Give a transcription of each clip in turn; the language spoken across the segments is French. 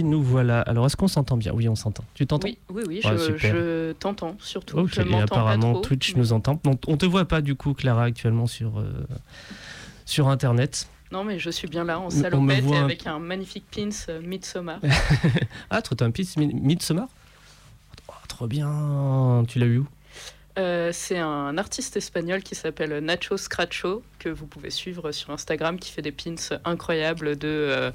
nous voilà. Alors, est-ce qu'on s'entend bien? Oui, on s'entend. Tu t'entends? Oui, oui, oui, Ouais, je, t'entends surtout. Ok, je et apparemment pas trop, Twitch mais- nous entend. On, on te voit pas du coup, Clara, actuellement sur, euh, sur Internet. Non, mais je suis bien là en salopette et avec un magnifique pins euh, Midsommar. Ah, toi, t'as un Mi- Midsommar? Oh, Trop bien. Tu l'as eu où? Euh, c'est un artiste espagnol qui s'appelle Nacho Scratcho, que vous pouvez suivre sur Instagram, qui fait des pins incroyables de, euh,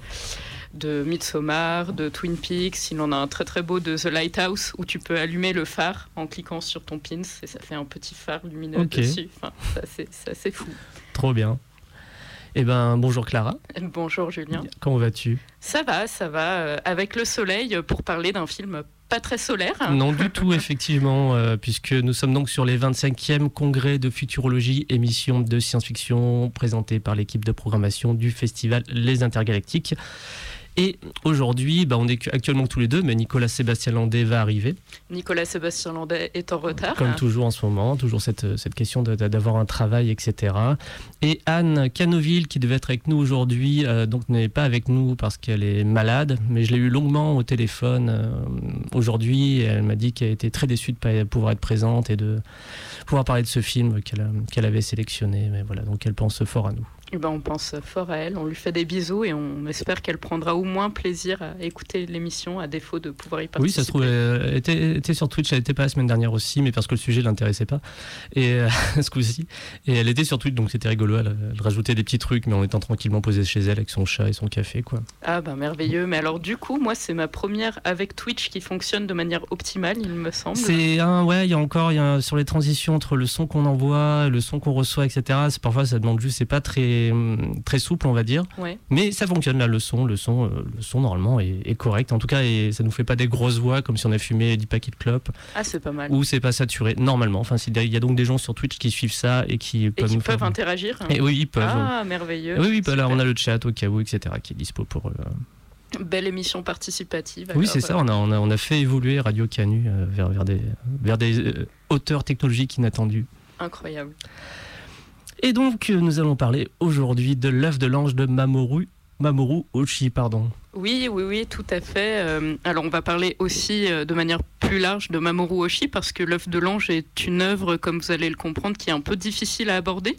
de Midsommar, de Twin Peaks. Il en a un très très beau de The Lighthouse, où tu peux allumer le phare en cliquant sur ton pins, et ça fait un petit phare lumineux Ok. dessus. Enfin, ça, c'est assez fou. Trop bien. Eh ben, bonjour Clara. Bonjour Julien. Comment vas-tu? Ça va, ça va. euh, avec le soleil, pour parler d'un film pas très solaire. Non, du tout, effectivement, euh, puisque nous sommes donc sur les 25e congrès de futurologie, émission de science-fiction présentée par l'équipe de programmation du festival Les Intergalactiques. Et aujourd'hui, bah, on est actuellement tous les deux, mais Nicolas Sébastien Landais va arriver, Nicolas Sébastien Landais est en retard. comme toujours en ce moment, toujours cette, cette question d'avoir un travail, etc. Et Anne Canoville, qui devait être avec nous aujourd'hui, euh, donc n'est pas avec nous parce qu'elle est malade, mais je l'ai eu longuement au téléphone euh, aujourd'hui. Elle m'a dit qu'elle était très déçue de ne pas pouvoir être présente et de pouvoir parler de ce film qu'elle avait sélectionné. Mais voilà, donc elle pense fort à nous. Eh ben, on pense fort à elle, on lui fait des bisous et on espère qu'elle prendra au moins plaisir à écouter l'émission à défaut de pouvoir y participer. Oui, ça se trouve, elle était, était sur Twitch, elle n'était pas la semaine dernière aussi, mais parce que le sujet ne l'intéressait pas, et euh, ce coup-ci. Et elle était sur Twitch, donc c'était rigolo, elle, elle rajoutait des petits trucs, mais en étant tranquillement posée chez elle avec son chat et son café, quoi. Ah ben merveilleux, mais alors du coup, moi c'est ma première avec Twitch qui fonctionne de manière optimale, il me semble. C'est un, ouais, il y a encore, y a, sur les transitions entre le son qu'on envoie, le son qu'on reçoit, etc. c'est- Parfois, ça demande juste, c'est pas très, très souple, on va dire. Ouais. Mais ça fonctionne là, le son, le son, euh, le son normalement est, est correct. En tout cas, et ça nous fait pas des grosses voix comme si on a fumé 10 paquets de clopes Ah c'est pas mal. ou c'est pas saturé normalement. Enfin, il y a donc des gens sur Twitch qui suivent ça et qui Et peuvent qui peuvent faire- interagir. Et oui, ils peuvent. Ah merveilleux. oui, oui, bah là, on a le chat au cas où, etc., qui est dispo pour. euh, Belle émission participative. Oui, c'est ça. On a, on, a, on a fait évoluer Radio Canu euh, vers, vers des, vers des euh, hauteurs technologiques inattendues. Incroyable. Et donc, euh, nous allons parler aujourd'hui de l'œuf de l'ange de Mamoru, Mamoru Oshii, pardon. Oui, oui, oui, tout à fait. Euh, alors, on va parler aussi euh, de manière plus large de Mamoru Oshii parce que l'œuf de l'ange est une œuvre, comme vous allez le comprendre, qui est un peu difficile à aborder.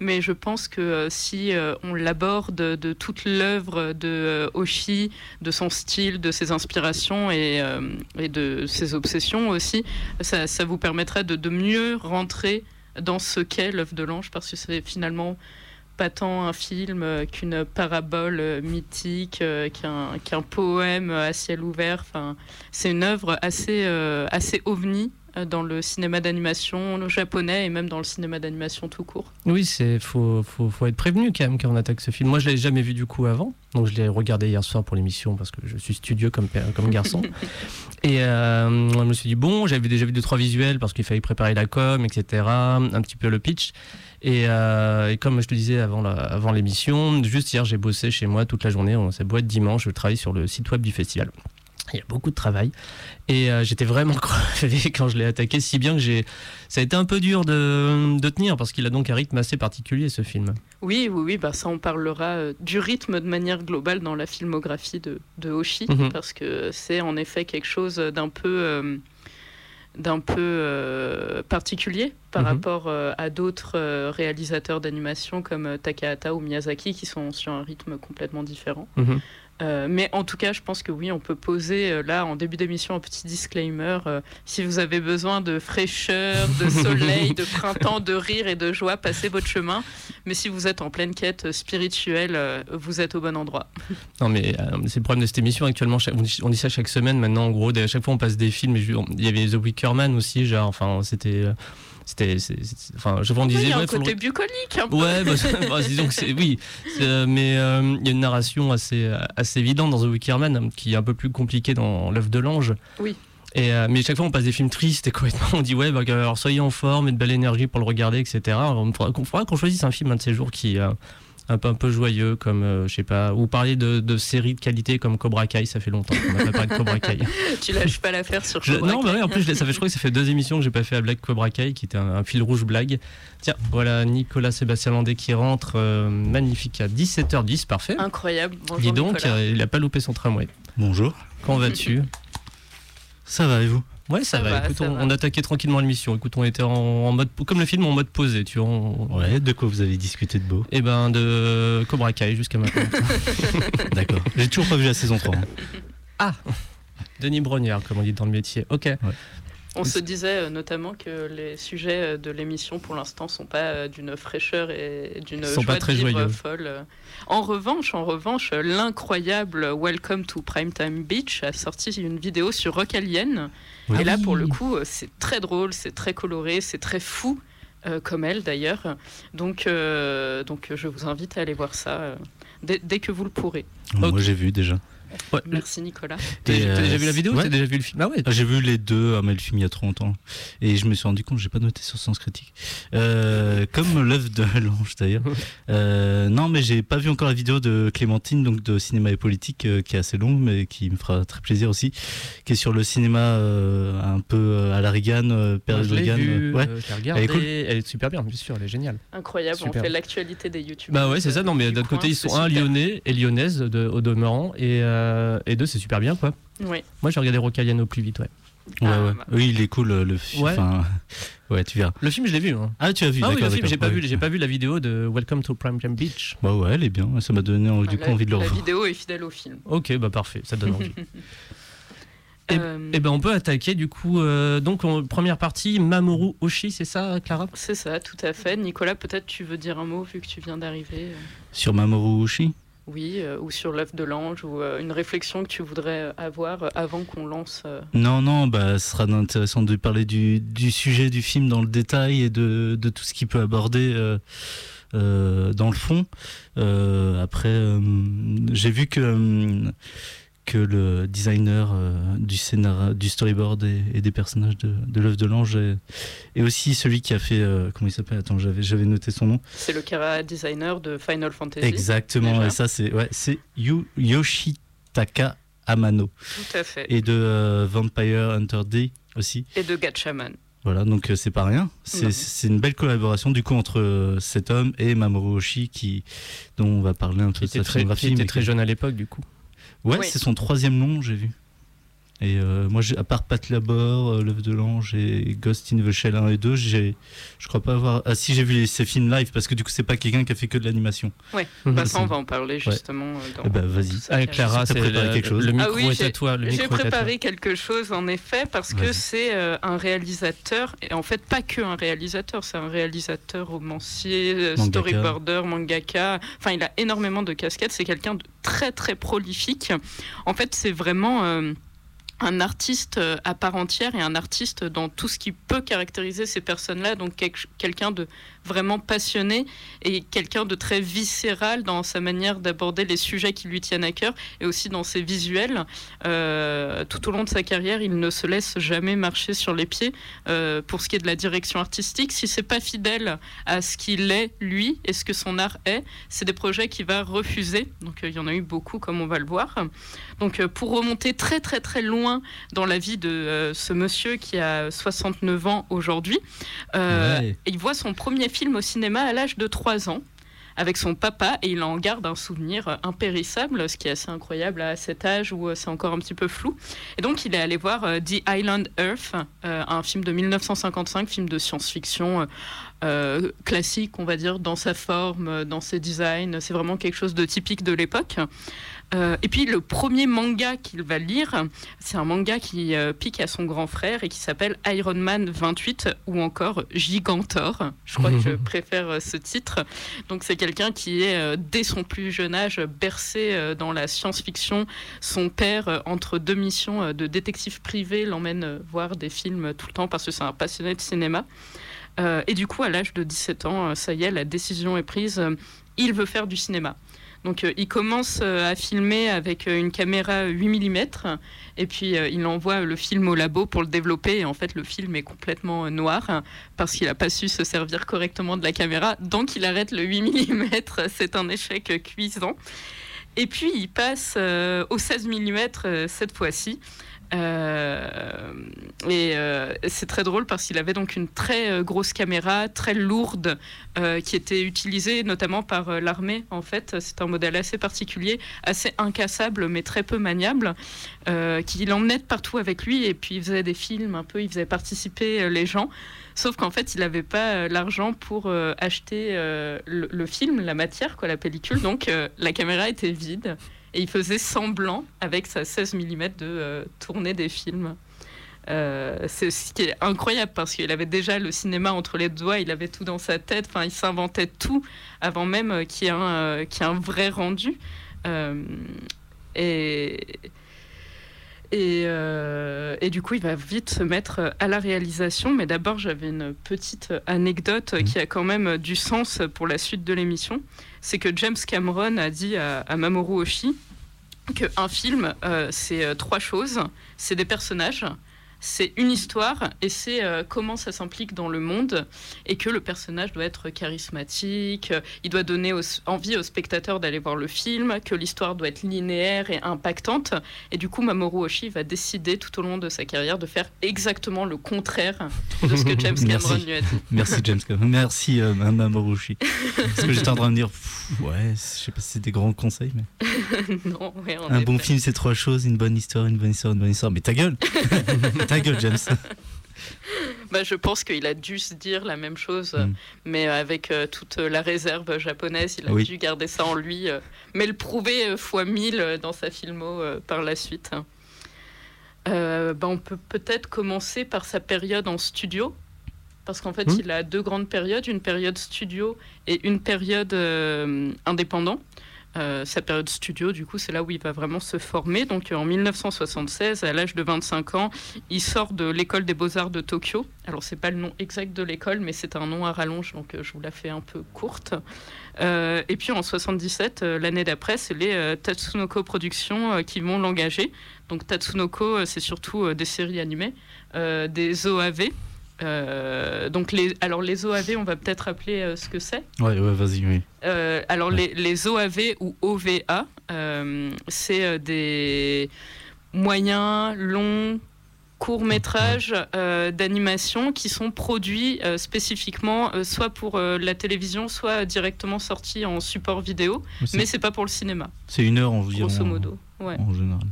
Mais je pense que euh, si on l'aborde de toute l'œuvre de Oshii, de son style, de ses inspirations et, et de ses obsessions aussi, ça, ça vous permettrait de, de mieux rentrer dans ce qu'est l'œuf de l'ange parce que c'est finalement pas tant un film euh, qu'une parabole euh, mythique, euh, qu'un poème à ciel ouvert. Enfin, c'est une œuvre assez, assez ovni dans le cinéma d'animation japonais et même dans le cinéma d'animation tout court. Oui, c'est faut, faut, faut être prévenu quand même quand on attaque ce film. Moi, je l'avais jamais vu du coup avant, donc je l'ai regardé hier soir pour l'émission parce que je suis studieux comme, comme garçon. Et euh, je me suis dit bon, j'avais déjà vu deux trois visuels parce qu'il fallait préparer la com, etc. Un petit peu le pitch. Et, euh, et comme je te disais avant la- avant l'émission, juste hier j'ai bossé chez moi toute la journée. On s'est beau être dimanche, je travaille sur le site web du festival. Il y a beaucoup de travail et euh, j'étais vraiment crevé quand je l'ai attaqué, si bien que j'ai, ça a été un peu dur de, de tenir parce qu'il a donc un rythme assez particulier ce film. Oui, oui, oui, bah ça on parlera euh, du rythme de manière globale dans la filmographie de, de Hoshi, Mhm. parce que c'est en effet quelque chose d'un peu, euh, d'un peu particulier par Mhm. rapport à d'autres réalisateurs d'animation comme Takahata ou Miyazaki qui sont sur un rythme complètement différent. Mhm. Euh, mais en tout cas, je pense que oui, on peut poser euh, là en début d'émission un petit disclaimer. euh, si vous avez besoin de fraîcheur, de soleil, de printemps, de rire et de joie, passez votre chemin. Mais si vous êtes en pleine quête spirituelle, euh, vous êtes au bon endroit. Non mais c'est le problème de cette émission actuellement. on dit- ça chaque semaine maintenant. En gros, à chaque fois on passe des films. Il y avait The Wicker Man aussi, genre. Enfin, c'était, c'était, enfin, je on Oui, disait. il y a un côté bucolique. un peu. Ouais, bah, bah, disons que c'est oui, euh, mais euh, il y a une narration assez assez évidente dans The Wicker Man, hein, qui est un peu plus compliquée dans l'œuvre de l'ange. Oui. Et, euh, mais chaque fois, on passe des films tristes et complètement, on dit, ouais, bah, alors soyez en forme et de belle énergie pour le regarder, etc. Qu'on faudra qu'on choisisse un film un de ces jours qui, euh, un peu, un peu joyeux, comme, euh, je sais pas, ou parler de, de séries de qualité comme Cobra Kai, ça fait longtemps qu'on n'a pas parlé de Cobra Kai. tu lâches pas l'affaire sur Je- Cobra non, bah Kai. oui, en plus, je ça fait, je crois que ça fait deux émissions que j'ai pas fait à Black Cobra Kai, qui était un, un fil rouge blague. Tiens, voilà Nicolas Sébastien Landé qui rentre, euh, magnifique, à 17h10, parfait. Incroyable. Bonjour, Dis donc, Nicolas. euh, il a pas loupé son tramway. Bonjour. Quand vas-tu? Ça va et vous? Ouais, ça, Ça va. va, Écoute, ça on, va. on attaquait tranquillement l'émission. Écoute, on était en, en mode, comme le film, en mode posé, tu vois. on- Ouais, de quoi vous avez discuté de beau? Et ben de Cobra Kai jusqu'à maintenant. D'accord. J'ai toujours pas vu la saison 3. hein. Denis Brognard, comme on dit dans le métier. Ok. On se disait euh, notamment que les sujets euh, de l'émission pour l'instant sont pas euh, d'une fraîcheur et d'une Sont joie pas de très vivre joyeux. folle. En revanche, en revanche, l'incroyable Welcome to Primetime Beach a sorti une vidéo sur Rock Alien. Oui. Et là, pour le coup, euh, c'est très drôle, c'est très coloré, c'est très fou. euh, comme elle d'ailleurs. Donc, euh, donc je vous invite à aller voir ça euh, dès, dès que vous le pourrez. Moi j'ai vu déjà. Ouais. Merci Nicolas. T'as euh, déjà vu la vidéo ouais. T'as déjà vu le film Ah ouais. Ah, J'ai vu les deux, ah, mais le film il y a trop longtemps. Et je me suis rendu compte, j'ai pas noté sur Sens Critique. Euh, comme l'œuvre de l'ange d'ailleurs. Euh, non, mais j'ai pas vu encore la vidéo de Clémentine, donc de cinéma et politique, euh, qui est assez longue, mais qui me fera très plaisir aussi. Qui est sur le cinéma euh, un peu euh, à la Reagan, euh, je l'ai Reagan. euh, ouais. euh. Elle est cool. Elle est super bien, bien sûr, elle est géniale. Incroyable, Super. on fait l'actualité des youtubeurs. Bah ouais, c'est ça. Non, mais du d'un côté, ils sont un super. lyonnais et lyonnaise de, au demeurant, et, euh, et deux, c'est super bien, quoi. Oui. Moi, j'ai regardé Rocalian au plus vite, ouais. Ouais, Ah, ouais. bah. Oui, il est cool euh, le film. Ouais. Enfin, ouais, tu verras. Le film, je l'ai vu. Hein. Ah, tu as vu Ah oui, le film, j'ai pas Ouais. vu, j'ai pas vu la vidéo de Welcome to Prime Time Beach. Bah ouais, elle est bien. Ça m'a donné envie- du la, coup envie de le la revoir. vidéo est fidèle au film. Ok, bah parfait, ça donne envie. Et- Euh, Et ben, on peut attaquer du coup. euh, donc, en première partie, Mamoru Oshii, c'est ça, Clara? C'est ça, tout à fait. Nicolas, peut-être tu veux dire un mot vu que tu viens d'arriver. euh, Sur Mamoru Oshii? Oui, euh, ou sur l'œuf de l'ange, ou euh, une réflexion que tu voudrais euh, avoir avant qu'on lance. Non, non, bah, ce sera intéressant de parler du, sujet du film dans le détail et de, de tout ce qu'il peut aborder dans le fond. Après, j'ai vu que, que le designer euh, du, scénar, du storyboard et, et des personnages de, de l'œuvre de l'ange est aussi celui qui a fait. euh, comment il s'appelle? Attends, j'avais, j'avais noté son nom. C'est le Kara designer de Final Fantasy. Exactement, déjà. et ça, c'est, ouais, c'est Yu- Yoshitaka Amano. Tout à fait. Et de euh, Vampire Hunter D aussi. Et de Gatchaman. Voilà, donc euh, c'est pas rien. C'est c'est une belle collaboration du coup entre euh, cet homme et Mamoru Oshii qui, dont on va parler un peu Qui de était sa très, filmographie. qui était mais très qui- jeune à l'époque, du coup. Ouais, Oui. c'est son troisième long, j'ai vu. Et euh, moi, à part Pat Labor, euh, L'œuvre de l'ange et Ghost in the Shell 1 et 2, j'ai, je crois pas avoir. Ah si, j'ai vu les, ces films live parce que du coup, c'est pas quelqu'un qui a fait que de l'animation. Bah, ça, on va en parler justement. euh, Dans Eh ben, vas-y. car- Clara, T'as c'est préparé quelque chose le Ah micro oui, est j'ai- à toi. J'ai préparé quelque chose en effet parce que c'est euh, un réalisateur et en fait pas que un réalisateur, c'est un réalisateur, romancier, Mangaka. storyboarder, mangaka. Enfin, il a énormément de casquettes. C'est quelqu'un de très très prolifique. En fait, c'est vraiment euh, un artiste euh, à part entière et un artiste dans tout ce qui peut caractériser ces personnes-là. Donc quel- quelqu'un de vraiment passionné et quelqu'un de très viscéral dans sa manière d'aborder les sujets qui lui tiennent à cœur et aussi dans ses visuels. Euh, tout au long de sa carrière, il ne se laisse jamais marcher sur les pieds. Euh, pour ce qui est de la direction artistique, si c'est pas fidèle à ce qu'il est lui et ce que son art est, c'est des projets qu'il va refuser. Donc euh, il y en a eu beaucoup, comme on va le voir. Donc pour remonter très très très loin dans la vie de ce monsieur qui a 69 ans aujourd'hui, Ouais. il voit son premier film au cinéma à l'âge de 3 ans avec son papa et il en garde un souvenir euh, impérissable, ce qui est assez incroyable à cet âge où euh, c'est encore un petit peu flou. Et donc il est allé voir euh, The Island Earth, un film de 1955, film de science-fiction classique, on va dire, dans sa forme, dans ses designs. C'est vraiment quelque chose de typique de l'époque. Euh, et puis le premier manga qu'il va lire, c'est un manga qui euh, pique à son grand frère et qui s'appelle Iron Man 28 ou encore Gigantor. Je crois que je préfère euh, ce titre. Donc c'est quelqu'un qui est euh, dès son plus jeune âge bercé dans la science-fiction. Son père, entre deux missions de détective privé, l'emmène voir des films tout le temps parce que c'est un passionné de cinéma. Et du coup, à l'âge de 17 ans, ça y est, la décision est prise. il veut faire du cinéma. Donc il commence à filmer avec une caméra 8 mm et puis il envoie le film au labo pour le développer et en fait le film est complètement noir parce qu'il n'a pas su se servir correctement de la caméra. Donc il arrête le 8 mm, c'est un échec cuisant. Et puis il passe au 16 mm cette fois-ci. Euh, et euh, c'est très drôle parce qu'il avait donc une très euh, grosse caméra, très lourde, qui était utilisée notamment par l'armée. En fait, c'est un modèle assez particulier, assez incassable mais très peu maniable, qui l'emmenait partout avec lui. Et puis il faisait des films un peu, il faisait participer les gens. Sauf qu'en fait, il n'avait pas l'argent pour acheter le, le, film, la matière, quoi, la pellicule. Donc la caméra était vide et il faisait semblant, avec sa 16 mm, de euh, tourner des films. Euh, c'est ce qui est incroyable parce qu'il avait déjà le cinéma entre les doigts, il avait tout dans sa tête, enfin, il s'inventait tout avant même euh, qu'il y, ait un, un vrai rendu. et, et, et, du coup, il va vite se mettre à la réalisation. Mais d'abord, j'avais une petite anecdote mmh. qui a quand même du sens pour la suite de l'émission c'est que James Cameron a dit à, Mamoru Oshii qu'un film, euh, c'est euh, trois choses. C'est des personnages, c'est une histoire et c'est euh, comment ça s'implique dans le monde et que le personnage doit être charismatique, il doit donner envie aux spectateurs d'aller voir le film, que l'histoire doit être linéaire et impactante. Et du coup, Mamoru Oshii va décider tout au long de sa carrière de faire exactement le contraire de ce que James Cameron lui a dit. Merci James Cameron. Merci euh, Mamoru Oshii. Parce que j'étais en train de dire, ouais, je sais pas si c'est des grands conseils, mais. non, ouais, Un bon film, c'est trois choses une bonne histoire, une bonne histoire, une bonne histoire. Mais ta gueule Ta gueule, James. Bah, je pense qu'il a dû se dire la même chose, mm. mais avec euh, toute la réserve japonaise, il a dû garder ça en lui, euh, mais le prouver euh, fois mille dans sa filmo par la suite. Bah, on peut peut-être commencer par sa période en studio, parce qu'en fait, mm. il a deux grandes périodes, une période studio et une période indépendant. Euh, sa période studio, du coup, c'est là où il va vraiment se former. Donc en 1976, à l'âge de 25 ans, il sort de l'école des beaux-arts de Tokyo. Alors c'est pas le nom exact de l'école, mais c'est un nom à rallonge, donc euh, je vous la fais un peu courte. Euh, et puis en 77, l'année d'après, c'est les Tatsunoko Productions qui vont l'engager. Donc Tatsunoko, c'est surtout des séries animées, des OAV. Euh, donc les, alors les OAV, on va peut-être rappeler euh, ce que c'est. Ouais, ouais vas-y, oui. Euh, alors les, les, OAV ou OVA, c'est des moyens, longs, courts métrages d'animation qui sont produits spécifiquement soit pour la télévision, soit directement sortis en support vidéo, mais c'est pas pour le cinéma. C'est une heure, en grosso modo. Ouais. En général.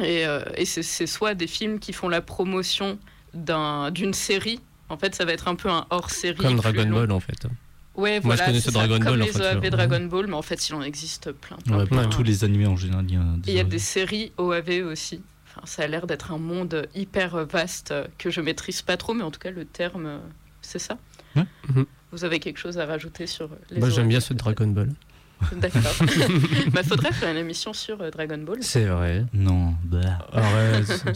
Et, et c'est soit des films qui font la promotion d'une série. En fait, ça va être un peu un hors-série. Comme Dragon Ball, en fait. Ouais, Moi, je connaissais Dragon Ball. Comme les OAV Dragon Ball, mais en fait, il en existe plein. plein, Tous les animés en général. Il y a des, il y a des séries OAV aussi. Enfin, ça a l'air d'être un monde hyper vaste que je maîtrise pas trop, mais en tout cas, le terme, c'est ça. Mhm. Vous avez quelque chose à rajouter sur les Moi, j'aime bien ce Dragon Ball. D'accord. bah, faudrait faire une émission sur euh, Dragon Ball. C'est vrai. Non. Bah.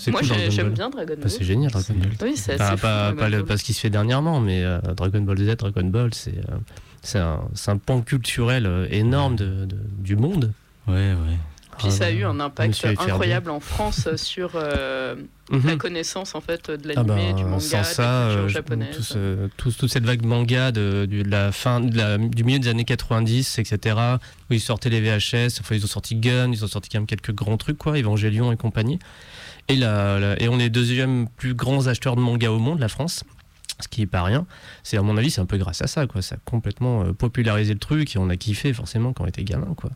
Moi, j'aime bien Dragon bah, Ball. c'est génial, Dragon Ball. Oui, c'est pas, pas, pas, ce qui se fait dernièrement, mais euh, Dragon Ball Z, Dragon Ball, c'est euh, c'est un, un, pan culturel énorme de, du monde. Ouais, ouais. Puis ça a eu un impact incroyable en France sur euh, mhm. la connaissance en fait de ah l'animé, bah, du manga, de la culture euh, japonaise. toute cette vague manga de, de, la fin, du milieu des années 90, etc. Où ils sortaient les VHS, enfin ils ont sorti Gun, ils ont sorti quand même quelques grands trucs quoi, Evangelion et compagnie. Et, la, et on est deuxième plus grands acheteurs de manga au monde, la France ce qui est pas rien. C'est à mon avis, c'est un peu grâce à ça, quoi. Ça a complètement euh, popularisé le truc et on a kiffé forcément quand on était gamin, quoi.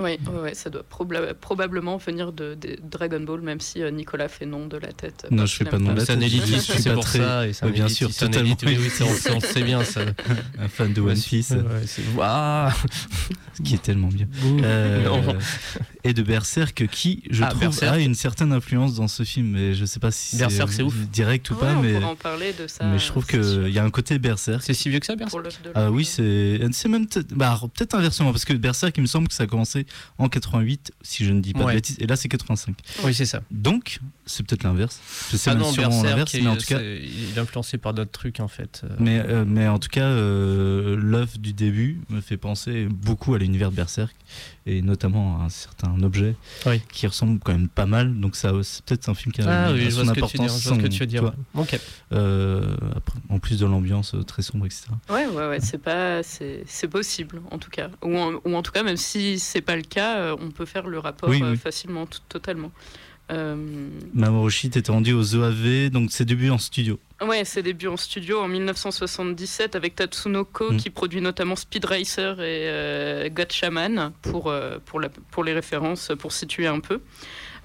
Oui, ouais, ça doit probablement venir de, Dragon Ball, même si euh, Nicolas fait nom de la tête. Non, je fais pas nom de la tête. C'est pour ça. Et ça bien sûr, totalement. Oui, oui, on, sait bien ça. Un fan de One Piece. Ouais, Ce qui est tellement bien. Euh, et de Berserk, qui, je ah, trouve, a une certaine influence dans ce film. Mais je sais pas si c'est ouf. direct ou pas. mais, en parler de ça. Mais je trouve qu'il y a un côté Berserk. C'est si vieux que ça, Berserk? Ah oui, c'est peut-être bah, inversement, parce que Berserk, il me semble que ça a commencé commencé en 88, si je ne dis pas de bêtises, et là c'est 85. Oui, c'est ça. Donc, c'est peut-être l'inverse. C'est ah sûrement l'inverse, mais en tout cas. Il est influencé par d'autres trucs en fait. Euh. Mais, euh, mais en tout cas, euh, l'œuvre du début me fait penser beaucoup à l'univers de Berserk et notamment à un certain objet qui ressemble quand même pas mal. Donc, ça, c'est peut-être un film qui a ah, son importance. Ce que tu veux dire. Ok. en plus de l'ambiance très sombre, etc. Ouais, ouais, ouais. C'est pas, c'est possible en tout cas. Ou en, ou en, tout cas, même si c'est pas le cas, on peut faire le rapport facilement, totalement. Euh... Mamoru t'étais rendu aux OAV, donc ses débuts en studio. Ouais, ses débuts en studio en 1977 avec Tatsunoko mm. qui produit notamment Speed Racer et euh, pour, euh, pour, la, pour les références, pour situer un peu.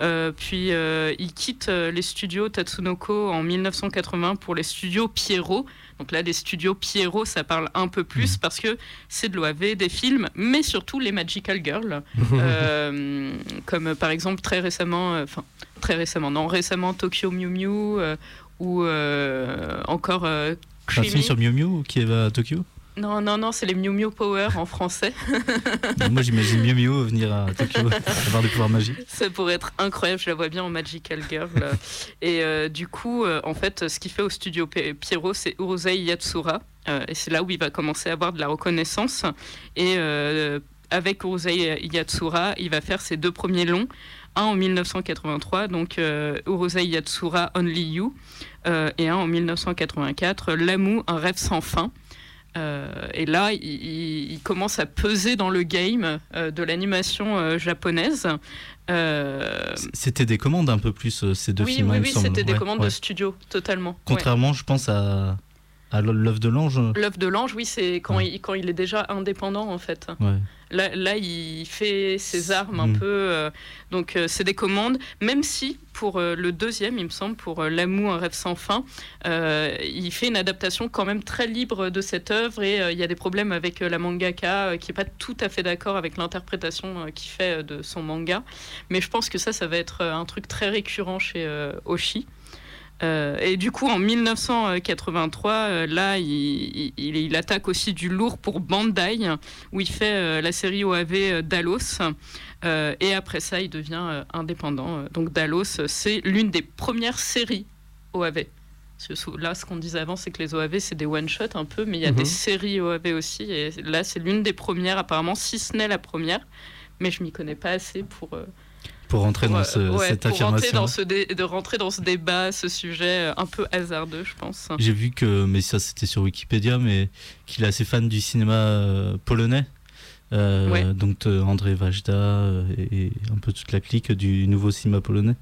Euh, puis euh, il quitte les studios Tatsunoko en 1980 pour les studios Pierrot. Donc là, les studios Pierrot, ça parle un peu plus mm. parce que c'est de l'OAV, des films, mais surtout les Magical Girls. comme par exemple très récemment, enfin très récemment, non, récemment Tokyo Mew Mew ou euh, encore. Euh, un film sur Miu Miu qui va à Tokyo? Non, non, non, c'est les Miu Miu Power en français. Moi, j'imagine Miu Miu venir à Tokyo, avoir des pouvoirs magiques. Ça pourrait être incroyable, je la vois bien en Magical Girl. et euh, du coup, en fait, ce qu'il fait au studio Pierrot, c'est Urusei Yatsura. et c'est là où il va commencer à avoir de la reconnaissance. Et avec Urusei Yatsura, il va faire ses deux premiers longs un en 1983, donc euh, Urusei Yatsura Only You, euh, et un en 1984, L'amour, un rêve sans fin. Euh, et là, il, commence à peser dans le game de l'animation japonaise. C'était des commandes un peu plus ces deux films. Oui, oui, c'était des commandes de studio, totalement. Contrairement, je pense à à l'œuf de l'ange L'œuf de l'ange, oui, c'est quand, il, quand il est déjà indépendant, en fait. Là, là, il fait ses armes un mm. peu. Euh, donc, euh, c'est des commandes. Même si, pour euh, le deuxième, il me semble, pour L'amour, un rêve sans fin, il fait une adaptation quand même très libre de cette œuvre. Et il y a des problèmes avec la mangaka qui n'est pas tout à fait d'accord avec l'interprétation qu'il fait de son manga. Mais je pense que ça, ça va être un truc très récurrent chez Oshi. Euh, et du coup, en 1983, euh, là, il, attaque aussi du lourd pour Bandai, où il fait euh, la série OAV Dalos. et après ça, il devient indépendant. Donc Dalos, c'est l'une des premières séries OAV. Là, ce qu'on disait avant, c'est que les OAV, c'est des one-shot un peu, mais il y a des mhm. séries OAV aussi. Et là, c'est l'une des premières, apparemment, si ce n'est la première. Mais je m'y connais pas assez pour pour rentrer dans cette affirmation. de rentrer dans ce débat, ce sujet euh, un peu hasardeux, je pense. J'ai vu que, mais ça c'était sur Wikipédia, mais qu'il est assez fan du cinéma euh, polonais. Euh, donc André Wajda et, un peu toute la clique du nouveau cinéma polonais.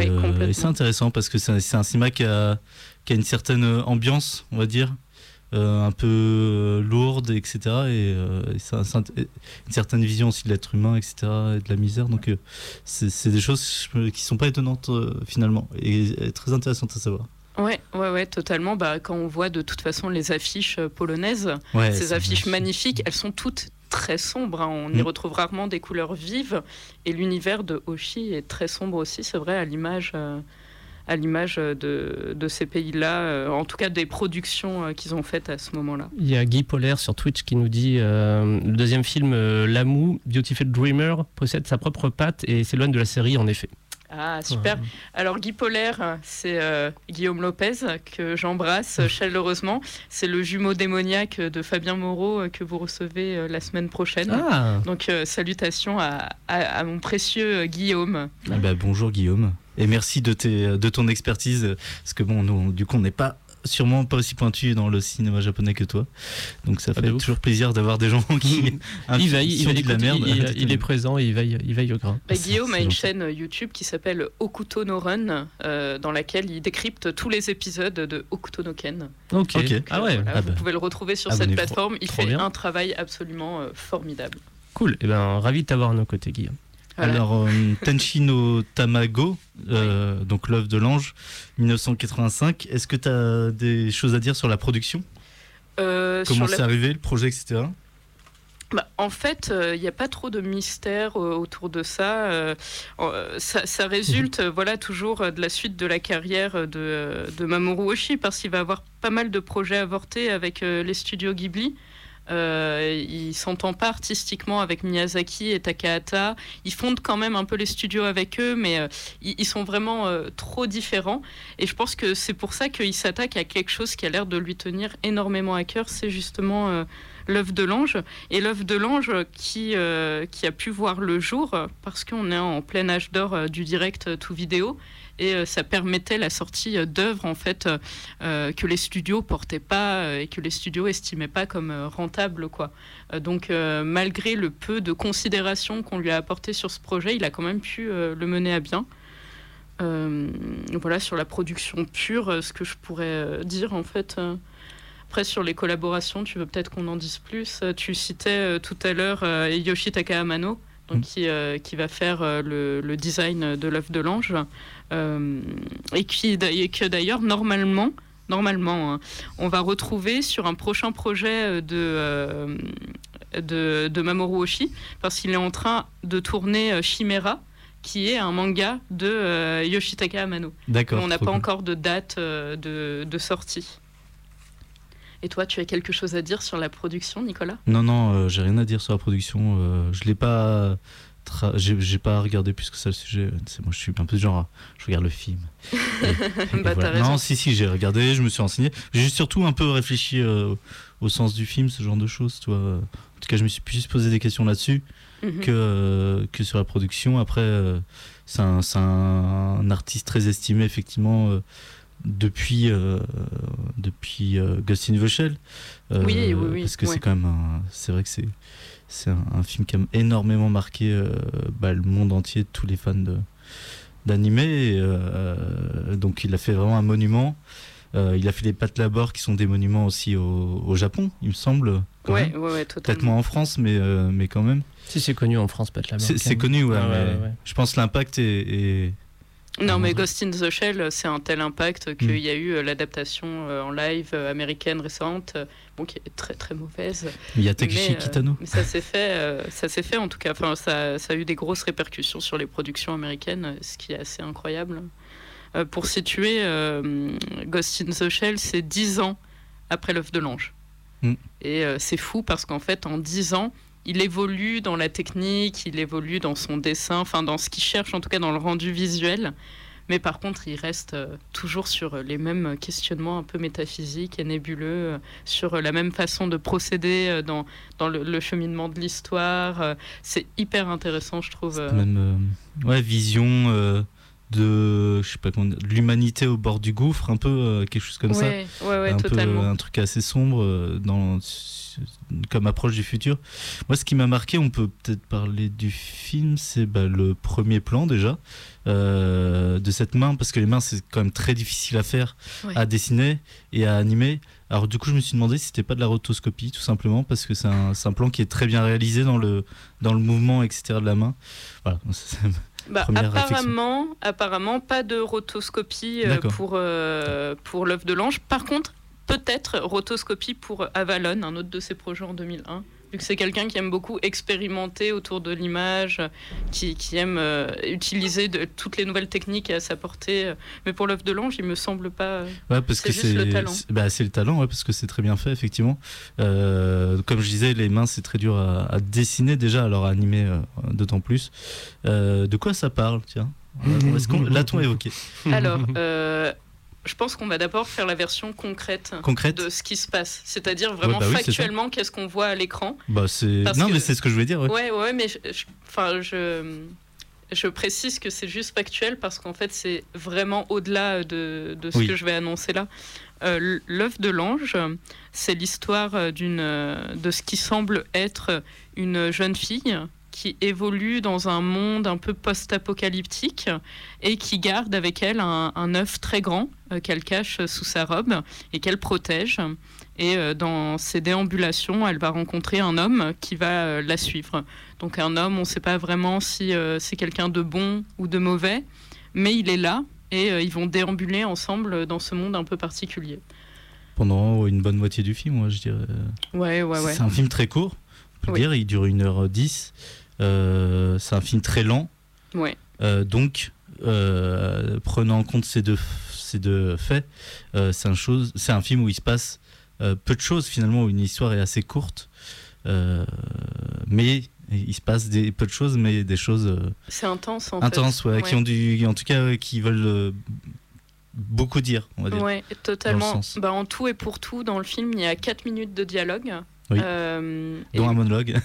Et, c'est intéressant parce que c'est un cinéma qui a, qui a une certaine ambiance, on va dire. Euh, un peu euh, lourde, etc. Et, euh, une certaine vision aussi de l'être humain, etc. Et de la misère. Donc c'est des choses qui sont pas étonnantes finalement et, très intéressantes à savoir. Ouais, ouais, ouais, totalement. Bah, quand on voit de toute façon les affiches polonaises, ces affiches magnifiques, elles sont toutes très sombres. Hein. On y mm. retrouve rarement des couleurs vives. Et l'univers de Oshi est très sombre aussi, c'est vrai, à l'image à l'image de, de, ces pays-là, euh, en tout cas des productions euh, qu'ils ont faites à ce moment-là. Il y a Guy Polaire sur Twitch qui nous dit euh, le deuxième film, L'Amou, Beautiful Dreamer, possède sa propre patte et s'éloigne de la série en effet. Ah, super. Alors, Guy Polaire, c'est Guillaume Lopez, que j'embrasse chaleureusement. C'est le jumeau démoniaque de Fabien Moreau que vous recevez la semaine prochaine. Ah. Donc, salutations à, à, mon précieux Guillaume. Ah bah, bonjour Guillaume. Et merci de, tes, de ton expertise, parce que bon, nous, du coup, on n'est pas sûrement pas aussi pointu dans le cinéma japonais que toi. Donc ça fait toujours plaisir d'avoir des gens qui il veille, il, de la merde. Il, est présent et il veille, il veille au grain. Bah, Guillaume a une chaîne YouTube qui s'appelle Okuto no Run, euh, dans laquelle il décrypte tous les épisodes de Okuto no Ken. Ok. Ah ouais. Ah vous bah. pouvez le retrouver sur cette plateforme. Il fait un travail absolument euh, formidable. Cool. Et eh ben ravi de t'avoir à nos côtés, Guillaume. Alors, euh, Tenshino Tamago, euh, donc l'œuvre de l'ange, 1985. Est-ce que tu as des choses à dire sur la production? Euh, Comment c'est arrivé, le projet, etc. Bah, en fait, il n'y a pas trop de mystère autour de ça. ça. résulte, mhm. voilà, toujours de la suite de la carrière de, de Mamoru Oshii, parce qu'il va avoir pas mal de projets avortés avec les studios Ghibli. Euh, il s'entend pas artistiquement avec Miyazaki et Takahata. Ils fondent quand même un peu les studios avec eux, mais euh, ils, sont vraiment euh, trop différents. Et je pense que c'est pour ça qu'il s'attaque à quelque chose qui a l'air de lui tenir énormément à cœur. C'est justement euh, l'œuvre de l'ange. Et l'œuvre de l'ange qui, qui a pu voir le jour, parce qu'on est en plein âge d'or du direct tout vidéo et euh, ça permettait la sortie euh, d'œuvres en fait euh, que les studios portaient pas et que les studios estimaient pas comme rentables quoi. donc malgré le peu de considération qu'on lui a apporté sur ce projet, il a quand même pu le mener à bien. voilà sur la production pure, ce que je pourrais dire en fait. Après, sur les collaborations, tu veux peut-être qu'on en dise plus. Tu citais tout à l'heure Yoshi Takahamano, donc, mm. qui, qui, va faire le, le design de l'œuvre de l'ange. Euh, et, qui, et que d'ailleurs, normalement, normalement, hein, on va retrouver sur un prochain projet de, euh, de, de, Mamoru Oshii, parce qu'il est en train de tourner euh, Chimera, qui est un manga de Yoshitaka Amano. D'accord. On n'a pas encore de date de, de, sortie. Et toi, tu as quelque chose à dire sur la production, Nicolas? Non, non, j'ai rien à dire sur la production. je l'ai pas j'ai pas regardé plus que ça le sujet. C'est moi, je suis un peu du genre, je regarde le film. bah, Non, si, si, j'ai regardé, je me suis renseigné. J'ai surtout un peu réfléchi euh, au sens du film, ce genre de choses. Toi. En tout cas, je me suis plus posé des questions là-dessus mhm. que, euh, que sur la production. Après, euh, c'est un, un, artiste très estimé, effectivement. Depuis depuis Ghost in the Shell oui, oui, oui, parce que c'est quand même c'est vrai que c'est c'est un, film qui a énormément marqué euh, bah, le monde entier, tous les fans d'animé. Euh, donc il a fait vraiment un monument. Euh, il a fait les pattes labor qui sont des monuments aussi au, Japon, il me semble. Ouais, ouais, Peut-être moins en France, mais, mais quand même. Si c'est connu en France, Pat Labor. C'est connu, ouais, Je pense que l'impact est, non, mais Ghost in the Shell, c'est un tel impact qu'il mm. y a eu l'adaptation en live américaine récente qui est très très mauvaise. Il y a Takeshi euh, Kitano. Mais ça s'est fait, euh, ça s'est fait en tout cas. Enfin, ça, ça, a eu des grosses répercussions sur les productions américaines, ce qui est assez incroyable. Euh, pour situer, Ghost in the Shell, c'est 10 ans après l'œuf de l'ange. Mm. Et c'est fou parce qu'en fait, en 10 ans, il évolue dans la technique, il évolue dans son dessin, enfin dans ce qu'il cherche, en tout cas dans le rendu visuel. Mais par contre, il reste euh, toujours sur euh, les mêmes questionnements un peu métaphysiques et nébuleux, euh, sur la même façon de procéder dans, dans le, cheminement de l'histoire. C'est hyper intéressant, je trouve. Même ouais, vision de je sais pas comment l'humanité au bord du gouffre un peu quelque chose comme ça ouais, ouais, un totalement. peu un truc assez sombre dans comme approche du futur. Moi, ce qui m'a marqué, on peut peut-être parler du film, c'est bah, le premier plan déjà euh, de cette main, parce que les mains, c'est quand même très difficile à faire, à dessiner et à animer. Alors du coup, je me suis demandé si c'était pas de la rotoscopie, tout simplement, parce que c'est un, un, plan qui est très bien réalisé dans le, dans le mouvement, etc. de la main. Voilà. Bah, apparemment, apparemment, pas de rotoscopie euh, pour, euh, pour l'œuvre de l'ange. Par contre, peut-être rotoscopie pour Avalon, un autre de ses projets en 2001 vu que c'est quelqu'un qui aime beaucoup expérimenter autour de l'image, qui, aime euh, utiliser de, toutes les nouvelles techniques à sa portée. Mais pour l'œuvre de l'ange, il me semble pas. Ouais, parce que c'est le talent. Bah, c'est le talent, ouais, parce que c'est très bien fait, effectivement. Euh, comme je disais, les mains, c'est très dur à, dessiner déjà, alors à animer euh, d'autant plus. de quoi ça parle, tiens? Est-ce qu'on l'a-t-on évoqué Alors, je pense qu'on va d'abord faire la version concrète, de ce qui se passe. C'est-à-dire vraiment bah factuellement qu'est-ce qu'on voit à l'écran. Bah non, mais c'est ce que je voulais dire. Ouais, ouais, mais je, enfin, je, je, précise que c'est juste factuel parce qu'en fait, c'est vraiment au-delà de, de, ce que je vais annoncer là. Euh, L'œuf de l'ange, c'est l'histoire d'une de ce qui semble être une jeune fille qui évolue dans un monde un peu post-apocalyptique et qui garde avec elle un, œuf très grand euh, qu'elle cache sous sa robe et qu'elle protège. Et euh, dans ses déambulations, elle va rencontrer un homme qui va euh, la suivre. Donc un homme, on ne sait pas vraiment si c'est quelqu'un de bon ou de mauvais, mais il est là et ils vont déambuler ensemble dans ce monde un peu particulier. Pendant une bonne moitié du film, moi je dirais. Ouais, ouais, ouais. C'est un film très court, on peut dire, il dure 1h10. Euh, c'est un film très lent. Ouais. Euh, donc, euh, prenant en compte ces deux, ces deux faits, c'est un, chose, un film où il se passe peu de choses finalement, où une histoire est assez courte. mais il se passe des, peu de choses, mais des choses. c'est intense en intense, fait. Ouais, qui ont du, en tout cas, qui veulent beaucoup dire, on va dire. Oui, totalement. Bah, en tout et pour tout, dans le film, il y a 4 minutes de dialogue. Euh, dont un monologue.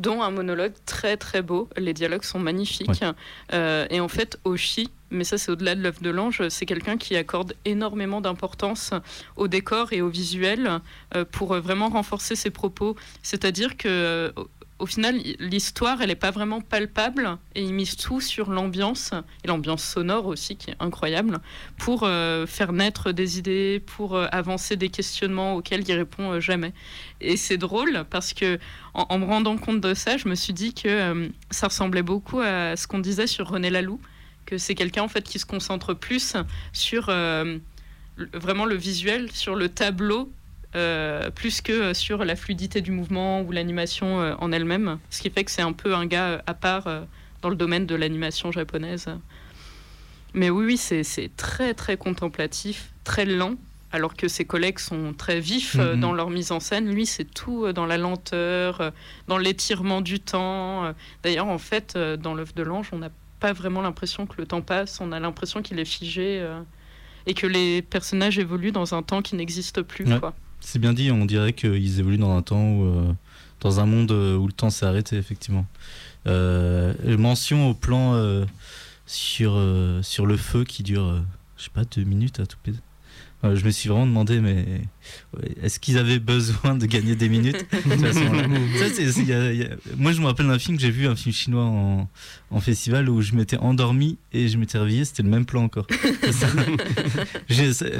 Dont un monologue très très beau. Les dialogues sont magnifiques. Euh, et en fait, Oshi, mais ça c'est au-delà de l'œuvre de l'ange, c'est quelqu'un qui accorde énormément d'importance au décor et au visuel euh, pour vraiment renforcer ses propos. C'est-à-dire que au final, l'histoire, elle n'est pas vraiment palpable et il mise tout sur l'ambiance et l'ambiance sonore aussi qui est incroyable pour euh, faire naître des idées, pour euh, avancer des questionnements auxquels il répond euh, jamais. Et c'est drôle parce que en, me rendant compte de ça, je me suis dit que ça ressemblait beaucoup à ce qu'on disait sur René Laloux, que c'est quelqu'un en fait qui se concentre plus sur vraiment le visuel, sur le tableau euh, plus que sur la fluidité du mouvement ou l'animation euh, en elle-même. Ce qui fait que c'est un peu un gars euh, à part dans le domaine de l'animation japonaise. Mais oui, oui, c'est très très contemplatif, très lent, alors que ses collègues sont très vifs mm-hmm. dans leur mise en scène. Lui, c'est tout dans la lenteur, dans l'étirement du temps. D'ailleurs, en fait, dans l'œuvre de l'ange, on n'a pas vraiment l'impression que le temps passe, on a l'impression qu'il est figé et que les personnages évoluent dans un temps qui n'existe plus. Quoi. C'est bien dit, on dirait qu'ils évoluent dans un temps où, euh, dans un monde euh, où le temps s'est arrêté, effectivement. Euh, mention au plan sur, sur le feu qui dure, je sais pas, deux minutes à tout péter je me suis vraiment demandé, mais est-ce qu'ils avaient besoin de gagner des minutes? Moi, je me rappelle d'un film que j'ai vu, un film chinois en, en festival où je m'étais endormi et je m'étais réveillé, c'était le même plan encore.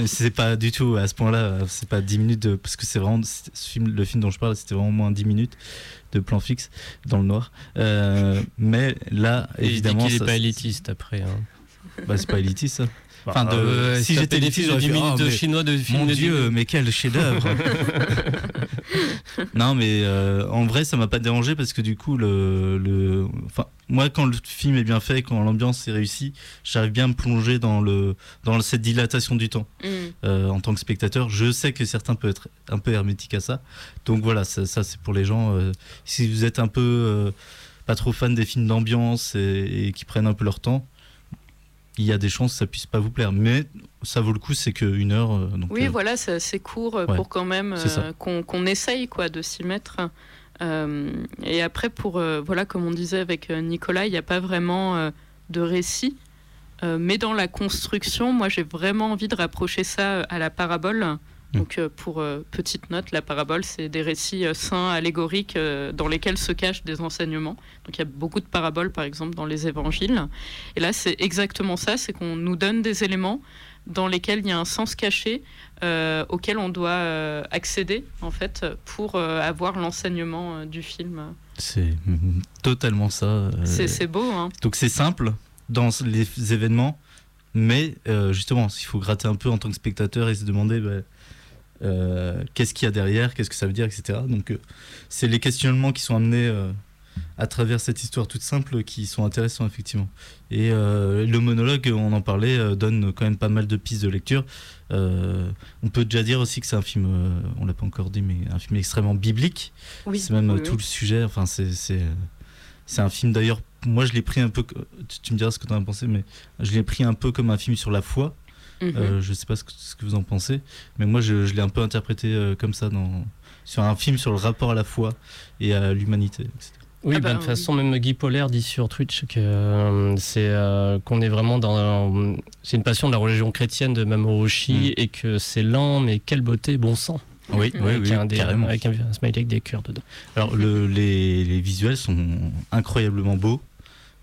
c'est pas du tout à ce point-là, c'est pas 10 minutes, de, parce que c'est vraiment film, le film dont je parle, c'était vraiment moins 10 minutes de plan fixe dans le noir. Euh, mais là, évidemment. il n'est pas élitiste après. Hein. Bah, c'est pas élitiste ça. Enfin, de, euh, si j'étais des j'aurais 10 minutes de chinois de film. Mon Dieu, mais quel chef-d'œuvre Non, mais euh, en vrai, ça m'a pas dérangé parce que du coup, le, le, enfin, moi, quand le film est bien fait, quand l'ambiance est réussie, j'arrive bien à me plonger dans le, dans cette dilatation du temps. Mm. Euh, en tant que spectateur, je sais que certains peuvent être un peu hermétiques à ça. Donc voilà, ça, ça c'est pour les gens. si vous êtes un peu pas trop fan des films d'ambiance et, et qui prennent un peu leur temps il y a des chances que ça puisse pas vous plaire. Mais ça vaut le coup, c'est qu'une heure. Euh, donc, oui, euh, voilà, c'est assez court euh, pour quand même qu'on essaye quoi, de s'y mettre. et après, pour, voilà, comme on disait avec Nicolas, il n'y a pas vraiment de récit. mais dans la construction, moi j'ai vraiment envie de rapprocher ça à la parabole. Mm. Donc, euh, pour euh, petite note, la parabole, c'est des récits euh, saints, allégoriques, dans lesquels se cachent des enseignements. Donc, il y a beaucoup de paraboles, par exemple, dans les évangiles. Et là, c'est exactement ça c'est qu'on nous donne des éléments dans lesquels il y a un sens caché auquel on doit accéder, en fait, pour avoir l'enseignement du film. C'est totalement ça. C'est beau, hein. Donc, c'est simple dans les événements. Mais justement, il faut gratter un peu en tant que spectateur et se demander bah, euh, qu'est-ce qu'il y a derrière, qu'est-ce que ça veut dire, etc. Donc, euh, c'est les questionnements qui sont amenés euh, à travers cette histoire toute simple qui sont intéressants, effectivement. Et le monologue, on en parlait, donne quand même pas mal de pistes de lecture. on peut déjà dire aussi que c'est un film, on l'a pas encore dit, mais un film extrêmement biblique. Oui, c'est même tout le sujet. Enfin, c'est, c'est, c'est un film d'ailleurs. Moi, je l'ai pris un peu. Tu, me diras ce que tu en as pensé, mais je l'ai pris un peu comme un film sur la foi. Mhm. Euh, je ne sais pas ce que, vous en pensez, mais moi je, l'ai un peu interprété euh, comme ça dans, sur un film sur le rapport à la foi et à l'humanité, Oui, ah bah, de toute façon, même Guy Polaire dit sur Twitch que euh, c'est qu'on est vraiment dans. c'est une passion de la religion chrétienne de Mamoru Oshii mm. et que c'est lent, mais quelle beauté, bon sang. Oui, oui, oui, un carrément. Avec un, smiley avec des cœurs dedans. Alors, le, les, les, visuels sont incroyablement beaux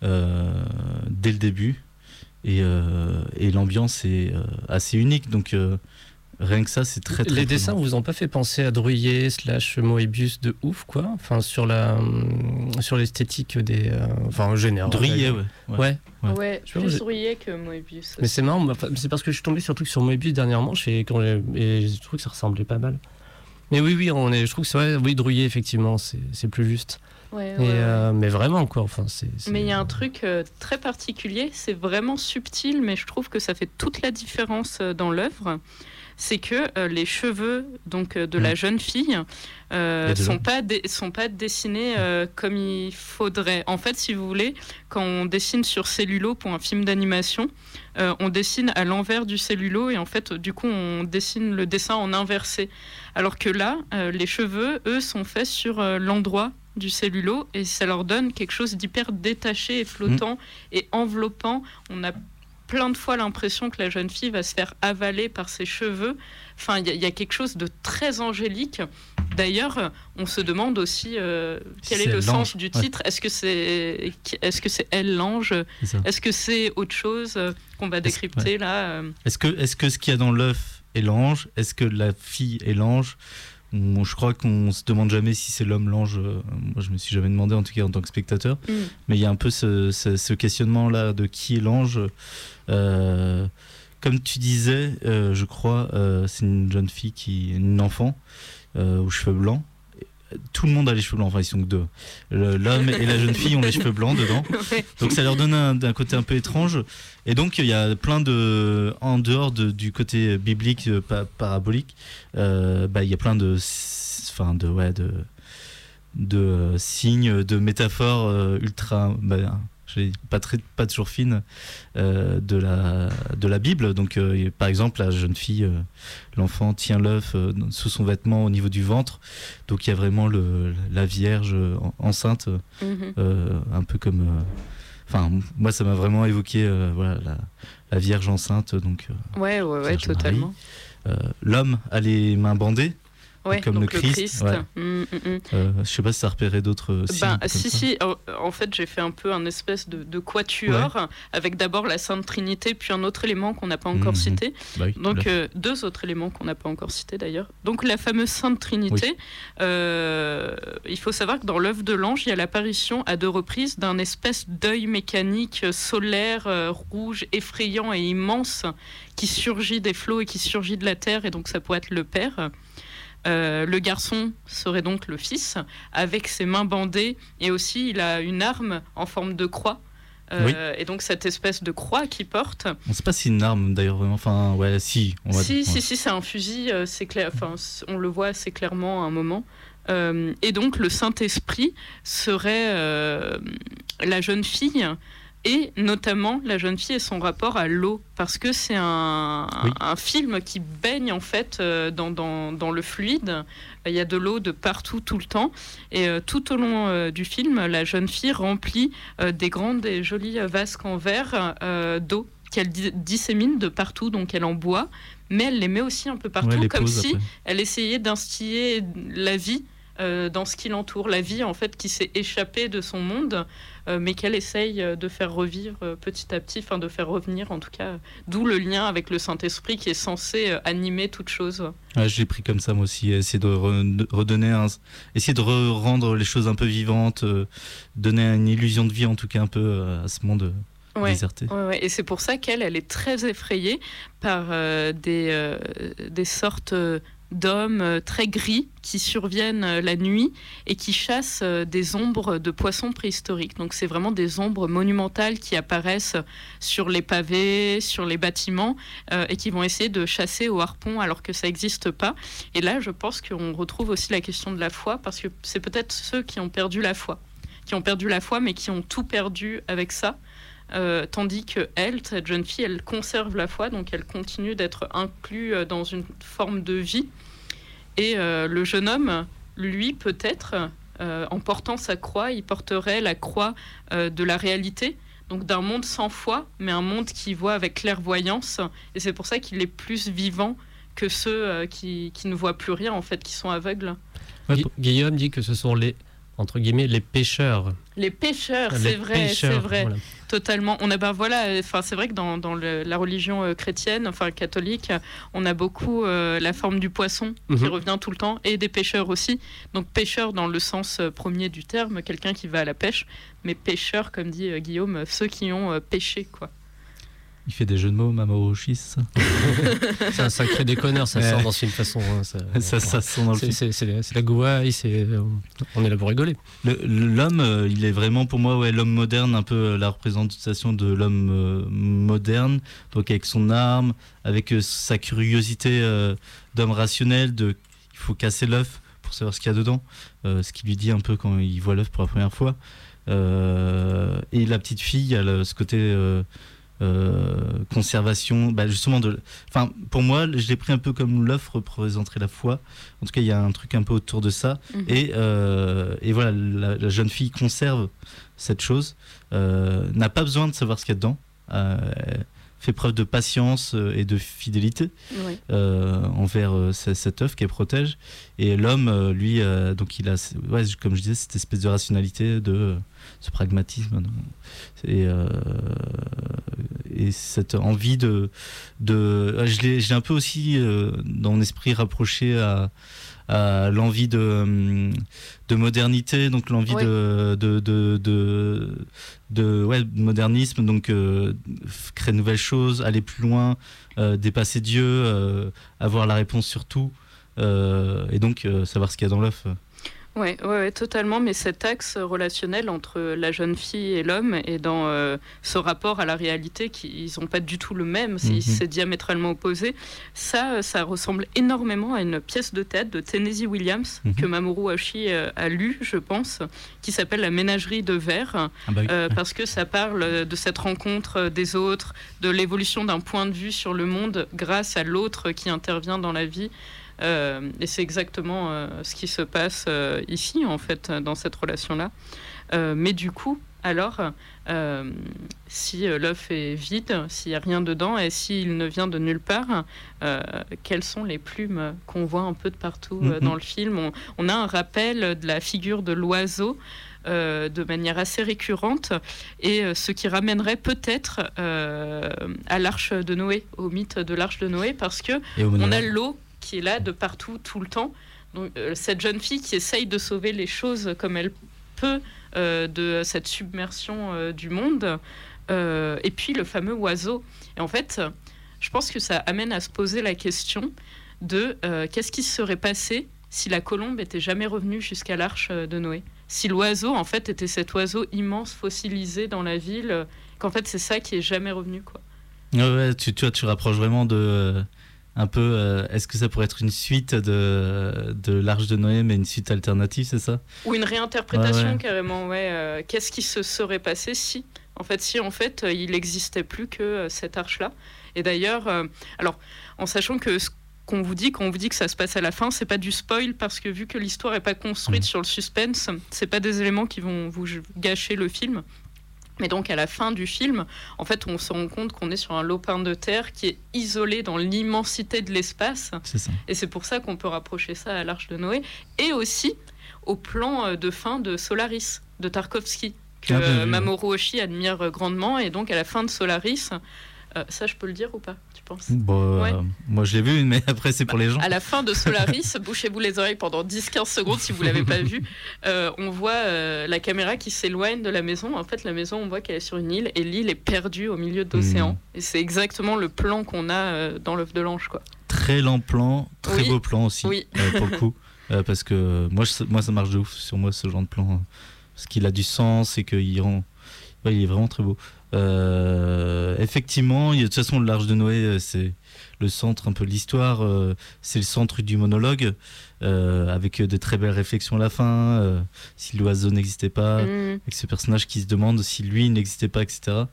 dès le début. Euh, et, l'ambiance est euh, assez unique. Donc euh, rien que ça, c'est très très. Les dessins vous ont pas fait penser à Druyer slash Moebius de ouf, quoi? Enfin sur la sur l'esthétique des, enfin en général. Druyer, ouais. Ouais. Ouais. plus Druyer que Moebius. Mais c'est marrant, c'est parce que je suis tombé sur truc sur Moebius dernièrement, et je trouve que ça ressemblait pas mal. Mais oui, oui, on est, je trouve que c'est vrai, oui, Druyer, effectivement, c'est plus juste. Euh, mais vraiment, quoi. Enfin, c'est, Mais il y a un truc euh, très particulier, c'est vraiment subtil, mais je trouve que ça fait toute la différence euh, dans l'œuvre. c'est que les cheveux donc de la Mm. jeune fille de sont pas sont pas dessinés comme il faudrait. En fait, si vous voulez, quand on dessine sur cellulo pour un film d'animation, on dessine à l'envers du cellulo et en fait, du coup, on dessine le dessin en inversé. Alors que là, les cheveux, eux, sont faits sur l'endroit du cellulo et ça leur donne quelque chose d'hyper détaché et flottant Mm. et enveloppant. On a plein de fois l'impression que la jeune fille va se faire avaler par ses cheveux. Enfin, il y, a- il y a quelque chose de très angélique. D'ailleurs, on se demande aussi euh, quel est le sens du ouais. titre. Est-ce que c'est est-ce que c'est elle l'ange. Est-ce que c'est autre chose qu'on va décrypter là euh Est-ce que, est-ce que ce qu'il y a dans l'œuf est l'ange? Est-ce que la fille est l'ange? Je crois qu'on se demande jamais si c'est l'homme l'ange. Euh, Moi, je me suis jamais demandé, en tout cas en tant que spectateur. Mm. Mais il y a un peu ce, ce- ce questionnement-là de qui est l'ange. Euh, comme tu disais, euh, je crois, euh, c'est une jeune fille qui, une enfant aux cheveux blancs. Tout le monde a les cheveux blancs, enfin ils sont que deux. L'homme et la jeune fille ont les cheveux blancs dedans. Ouais. Donc ça leur donne un, un côté un peu étrange. Et donc il y a plein de, en dehors de- du côté biblique, euh, pa- parabolique, euh, bah, il y a plein de, enfin de, ouais, de, de euh, signes, de métaphores euh, ultra, bah, pas très, pas toujours fines euh, de la, de la Bible. Donc euh, par exemple la jeune fille, euh, l'enfant tient l'œuf sous son vêtement au niveau du ventre. Donc il y a vraiment le, la Vierge en- enceinte Mhm. un peu comme. Enfin, moi, ça m'a vraiment évoqué voilà, la, la Vierge enceinte. Donc, Ouais, ouais, ouais, Vierge Marie. totalement. l'homme a les mains bandées. Ouais, Comme le Christ, ouais. Mm, mm, mm. Euh, je sais pas si ça repérait d'autres euh, signes. Ben, si, si, en, fait, j'ai fait un peu un espèce de, de quatuor, avec d'abord la Sainte Trinité, puis un autre élément qu'on n'a pas encore cité. Bah oui, Donc, euh, deux autres éléments qu'on n'a pas encore cités d'ailleurs. Donc, la fameuse Sainte Trinité, euh, il faut savoir que dans l'œuvre de l'ange, il y a l'apparition à deux reprises d'un espèce d'œil mécanique euh, solaire, euh, rouge, effrayant et immense, qui surgit des flots et qui surgit de la terre, et donc ça pourrait être le Père. Euh, le garçon serait donc le fils, avec ses mains bandées, et aussi il a une arme en forme de croix. Euh, Et donc cette espèce de croix qu'il porte, On sait pas si une arme d'ailleurs. Enfin, ouais, si. On va si, dire, si, ouais. si, c'est un fusil, euh, c'est clair. Enfin, on le voit assez clairement à un moment. Euh, et donc, le Saint-Esprit serait la jeune fille, et notamment la jeune fille et son rapport à l'eau, parce que c'est un, Oui. un film qui baigne en fait euh, dans, dans, dans le fluide. Il y a de l'eau de partout, tout le temps. Et euh, tout au long euh, du film, la jeune fille remplit des grandes et jolies vasques en verre d'eau qu'elle di- dissémine de partout, donc elle en boit, mais elle les met aussi un peu partout, Ouais, comme si après. elle essayait d'instiller la vie euh, dans ce qui l'entoure, la vie en fait qui s'est échappée de son monde, euh, mais qu'elle essaye euh, de faire revivre petit à petit, enfin de faire revenir en tout cas, d'où le lien avec le Saint-Esprit qui est censé animer toute chose. Ouais, je l'ai pris comme ça moi aussi. Essayer de, re- de redonner un, essayer de re- rendre les choses un peu vivantes, euh, donner une illusion de vie en tout cas un peu à ce monde Ouais. déserté. Ouais, ouais, Et c'est pour ça qu'elle, elle est très effrayée par euh, des, euh, des sortes d'hommes euh, très gris qui surviennent euh, la nuit et qui chassent euh, des ombres de poissons préhistoriques. Donc c'est vraiment des ombres monumentales qui apparaissent sur les pavés, sur les bâtiments et qui vont essayer de chasser au harpon alors que ça n'existe pas. Et là, je pense qu'on retrouve aussi la question de la foi parce que c'est peut-être ceux qui ont perdu la foi, qui ont perdu la foi mais qui ont tout perdu avec ça. Euh, tandis que elle, cette jeune fille, elle conserve la foi, donc elle continue d'être inclue euh, dans une forme de vie. Et euh, le jeune homme, lui, peut-être, en portant sa croix, il porterait la croix de la réalité, donc d'un monde sans foi, mais un monde qui voit avec clairvoyance. Et c'est pour ça qu'il est plus vivant que ceux qui, ne voient plus rien, en fait, qui sont aveugles. Guillaume dit que ce sont les entre guillemets les pêcheurs. Les pêcheurs, c'est vrai, c'est vrai. voilà. Totalement. On a ben voilà, enfin c'est vrai que dans, dans le- la religion euh, chrétienne, enfin catholique, on a beaucoup euh, la forme du poisson qui Mhm. revient tout le temps et des pêcheurs aussi. Donc pêcheur dans le sens euh, premier du terme, quelqu'un qui va à la pêche, mais pêcheur comme dit Guillaume, ceux qui ont pêché quoi. Il fait des jeux de mots, Mamoru Oshii, c'est un sacré déconneur, ça sort dans ce film de toute façon. hein, ça, ça, ça sent dans le c'est, film. c'est, la gouaille, c'est, on est là pour rigoler. Le- L'homme, euh, il est vraiment pour moi ouais, l'homme moderne, un peu euh, la représentation de l'homme euh, moderne, donc avec son arme, avec euh, sa curiosité euh, d'homme rationnel, de il faut casser l'œuf pour savoir ce qu'il y a dedans, ce qu'il lui dit un peu quand il voit l'œuf pour la première fois. Et la petite fille, elle a ce côté euh, conservation, bah, justement de. Enfin, pour moi, je l'ai pris un peu comme l'œuf représenterait la foi. En tout cas, il y a un truc un peu autour de ça. Mhm. Et, euh, et voilà, la, la jeune fille conserve cette chose, euh, n'a pas besoin de savoir ce qu'il y a dedans, fait preuve de patience euh, et de fidélité euh, envers euh, ce- cette œuf qu'elle protège. Et l'homme, lui, euh, donc il a, ouais, comme je disais, cette espèce de rationalité, de ce pragmatisme, et, euh, et cette envie de, de je l'ai, un peu aussi dans mon esprit rapproché à, à l'envie de, de modernité, donc l'envie de, de, de, de, de- ouais, de modernisme, donc euh, créer de nouvelles choses, aller plus loin, euh, dépasser Dieu, euh, avoir la réponse sur tout, euh, et donc euh, savoir ce qu'il y a dans l'œuf. Ouais, ouais, ouais, totalement. Mais cet axe relationnel entre la jeune fille et l'homme et dans euh, ce rapport à la réalité, qui ils n'ont pas du tout le même, c'est Mhm. c'est diamétralement opposé. Ça, euh, ça ressemble énormément à une pièce de théâtre de Tennessee Williams Mhm. que Mamoru Oshii euh, a lu, je pense, qui s'appelle La ménagerie de verre. Ah bah oui. Euh, parce que ça parle de cette rencontre des autres, de l'évolution d'un point de vue sur le monde grâce à l'autre qui intervient dans la vie. Euh, et c'est exactement euh, ce qui se passe euh, ici, en fait, dans cette relation-là. Mais du coup, alors, si l'œuf est vide, s'il n'y a rien dedans et s'il ne vient de nulle part, quelles sont les plumes qu'on voit un peu de partout dans le film? On, on a un rappel de la figure de l'oiseau euh, de manière assez récurrente et euh, ce qui ramènerait peut-être euh, à l'arche de Noé, au mythe de l'arche de Noé, parce que on a l'eau qui est là de partout, tout le temps. Donc, euh, cette jeune fille qui essaye de sauver les choses comme elle peut euh, de cette submersion euh, du monde. Et puis le fameux oiseau. Et en fait, je pense que ça amène à se poser la question de qu'est-ce qui se serait passé si la colombe était jamais revenue jusqu'à l'arche de Noé? Si l'oiseau, en fait, était cet oiseau immense fossilisé dans la ville, qu'en fait, c'est ça qui est jamais revenu, quoi. Ouais, tu, tu rapproches vraiment de. Un peu. euh, Est-ce que ça pourrait être une suite de, de l'Arche de Noé, mais une suite alternative, c'est ça? Ou une réinterprétation Ouais, ouais. carrément, ouais. euh, Qu'est-ce qui se serait passé si, en fait, si en fait euh, il n'existait plus que cette arche-là? Et d'ailleurs, euh, alors, en sachant que ce qu'on vous dit, quand on vous dit que ça se passe à la fin, c'est pas du spoil parce que vu que l'histoire est pas construite Mm. sur le suspense, c'est pas des éléments qui vont vous gâcher le film. Mais donc à la fin du film, en fait, on se rend compte qu'on est sur un lopin de terre qui est isolé dans l'immensité de l'espace. Et c'est pour ça qu'on peut rapprocher ça à l'Arche de Noé. Et aussi au plan euh, de fin de Solaris, de Tarkovsky, que Ah, Mamoru Oshii admire grandement. Et donc à la fin de Solaris, euh, ça je peux le dire ou pas, tu penses? Bon, euh, Ouais. moi je l'ai vu, mais après c'est pour les gens. à la fin de Solaris, bouchez-vous les oreilles pendant 10-15 secondes si vous l'avez pas vu. Euh, on voit euh, la caméra qui s'éloigne de la maison. En fait, la maison, on voit qu'elle est sur une île et l'île est perdue au milieu de l'océan. Mhm. Et c'est exactement le plan qu'on a dans l'œuf de l'ange, quoi. Très lent plan, très Oui. beau plan aussi, Oui. pour le coup. Parce que moi, je- moi, ça marche de ouf sur moi, ce genre de plan. euh, Parce qu'il a du sens et qu'il rend. ouais, il est vraiment très beau. Euh, effectivement, il y a- de toute façon, l'Arche de Noé, euh, c'est le centre un peu l'histoire. euh, c'est le centre du monologue, euh, avec de très belles réflexions à la fin. euh, si l'oiseau n'existait pas, Mhm. avec ce personnage qui se demande si lui n'existait pas, etc.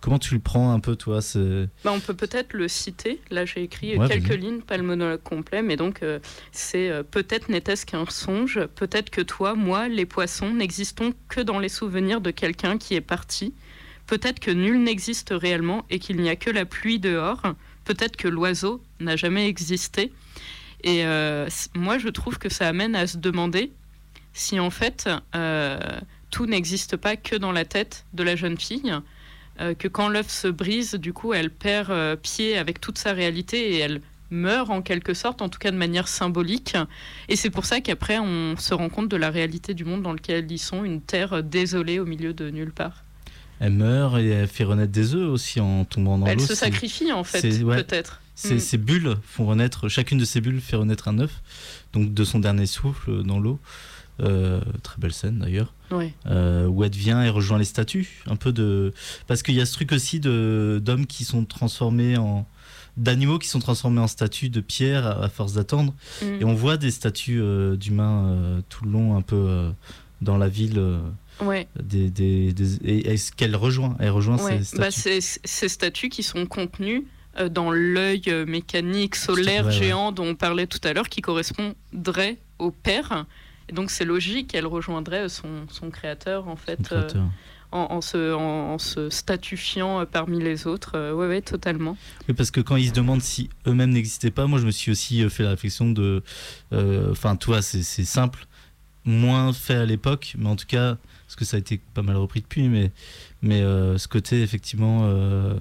Comment tu le prends un peu, toi Bah, on peut peut-être le citer. Là, j'ai écrit Ouais, quelques lignes, pas le monologue complet, mais donc c'est peut-être n'était-ce qu'un songe, peut-être que toi, moi, les poissons n'existons que dans les souvenirs de quelqu'un qui est parti. Peut-être que nul n'existe réellement et qu'il n'y a que la pluie dehors. Peut-être que l'oiseau n'a jamais existé. Et euh, moi, je trouve que ça amène à se demander si en fait euh, tout n'existe pas que dans la tête de la jeune fille euh, que quand l'œuf se brise, du coup, elle perd pied avec toute sa réalité et elle meurt en quelque sorte, en tout cas de manière symbolique. Et c'est pour ça qu'après, on se rend compte de la réalité du monde dans lequel ils sont, une terre désolée au milieu de nulle part. Elle meurt et elle fait renaître des œufs aussi en tombant dans l'eau. Elle se sacrifie en fait, ouais. peut-être. Ces, Mm. ces bulles font renaître, chacune de ces bulles fait renaître un œuf, donc de son dernier souffle dans l'eau. Euh, très belle scène d'ailleurs, Ouais. euh, où elle vient et rejoint les statues. Un peu de. Parce qu'il y a ce truc aussi de- d'hommes qui sont transformés en. D'animaux qui sont transformés en statues de pierre à, à force d'attendre. Mm. Et on voit des statues euh, d'humains euh, tout le long, un peu euh, dans la ville. Ouais. des, des, des- et est-ce qu'elle rejoint Elle rejoint Ouais. ces Bah, statues? ces statues qui sont contenues dans l'œil mécanique solaire ouais. géant dont on parlait tout à l'heure, qui correspondrait au père. Et donc c'est logique qu'elle rejoindrait son, son créateur en fait, Son créateur. En, en se, en, en se statufiant euh, parmi les autres. Euh, ouais, ouais, totalement. Oui, parce que quand ils se demandent si eux-mêmes n'existaient pas, moi je me suis aussi euh, fait la réflexion de. euh, Enfin, toi, c'est simple, moins fait à l'époque, mais en tout cas, parce que ça a été pas mal repris depuis, mais, mais euh, ce côté effectivement euh,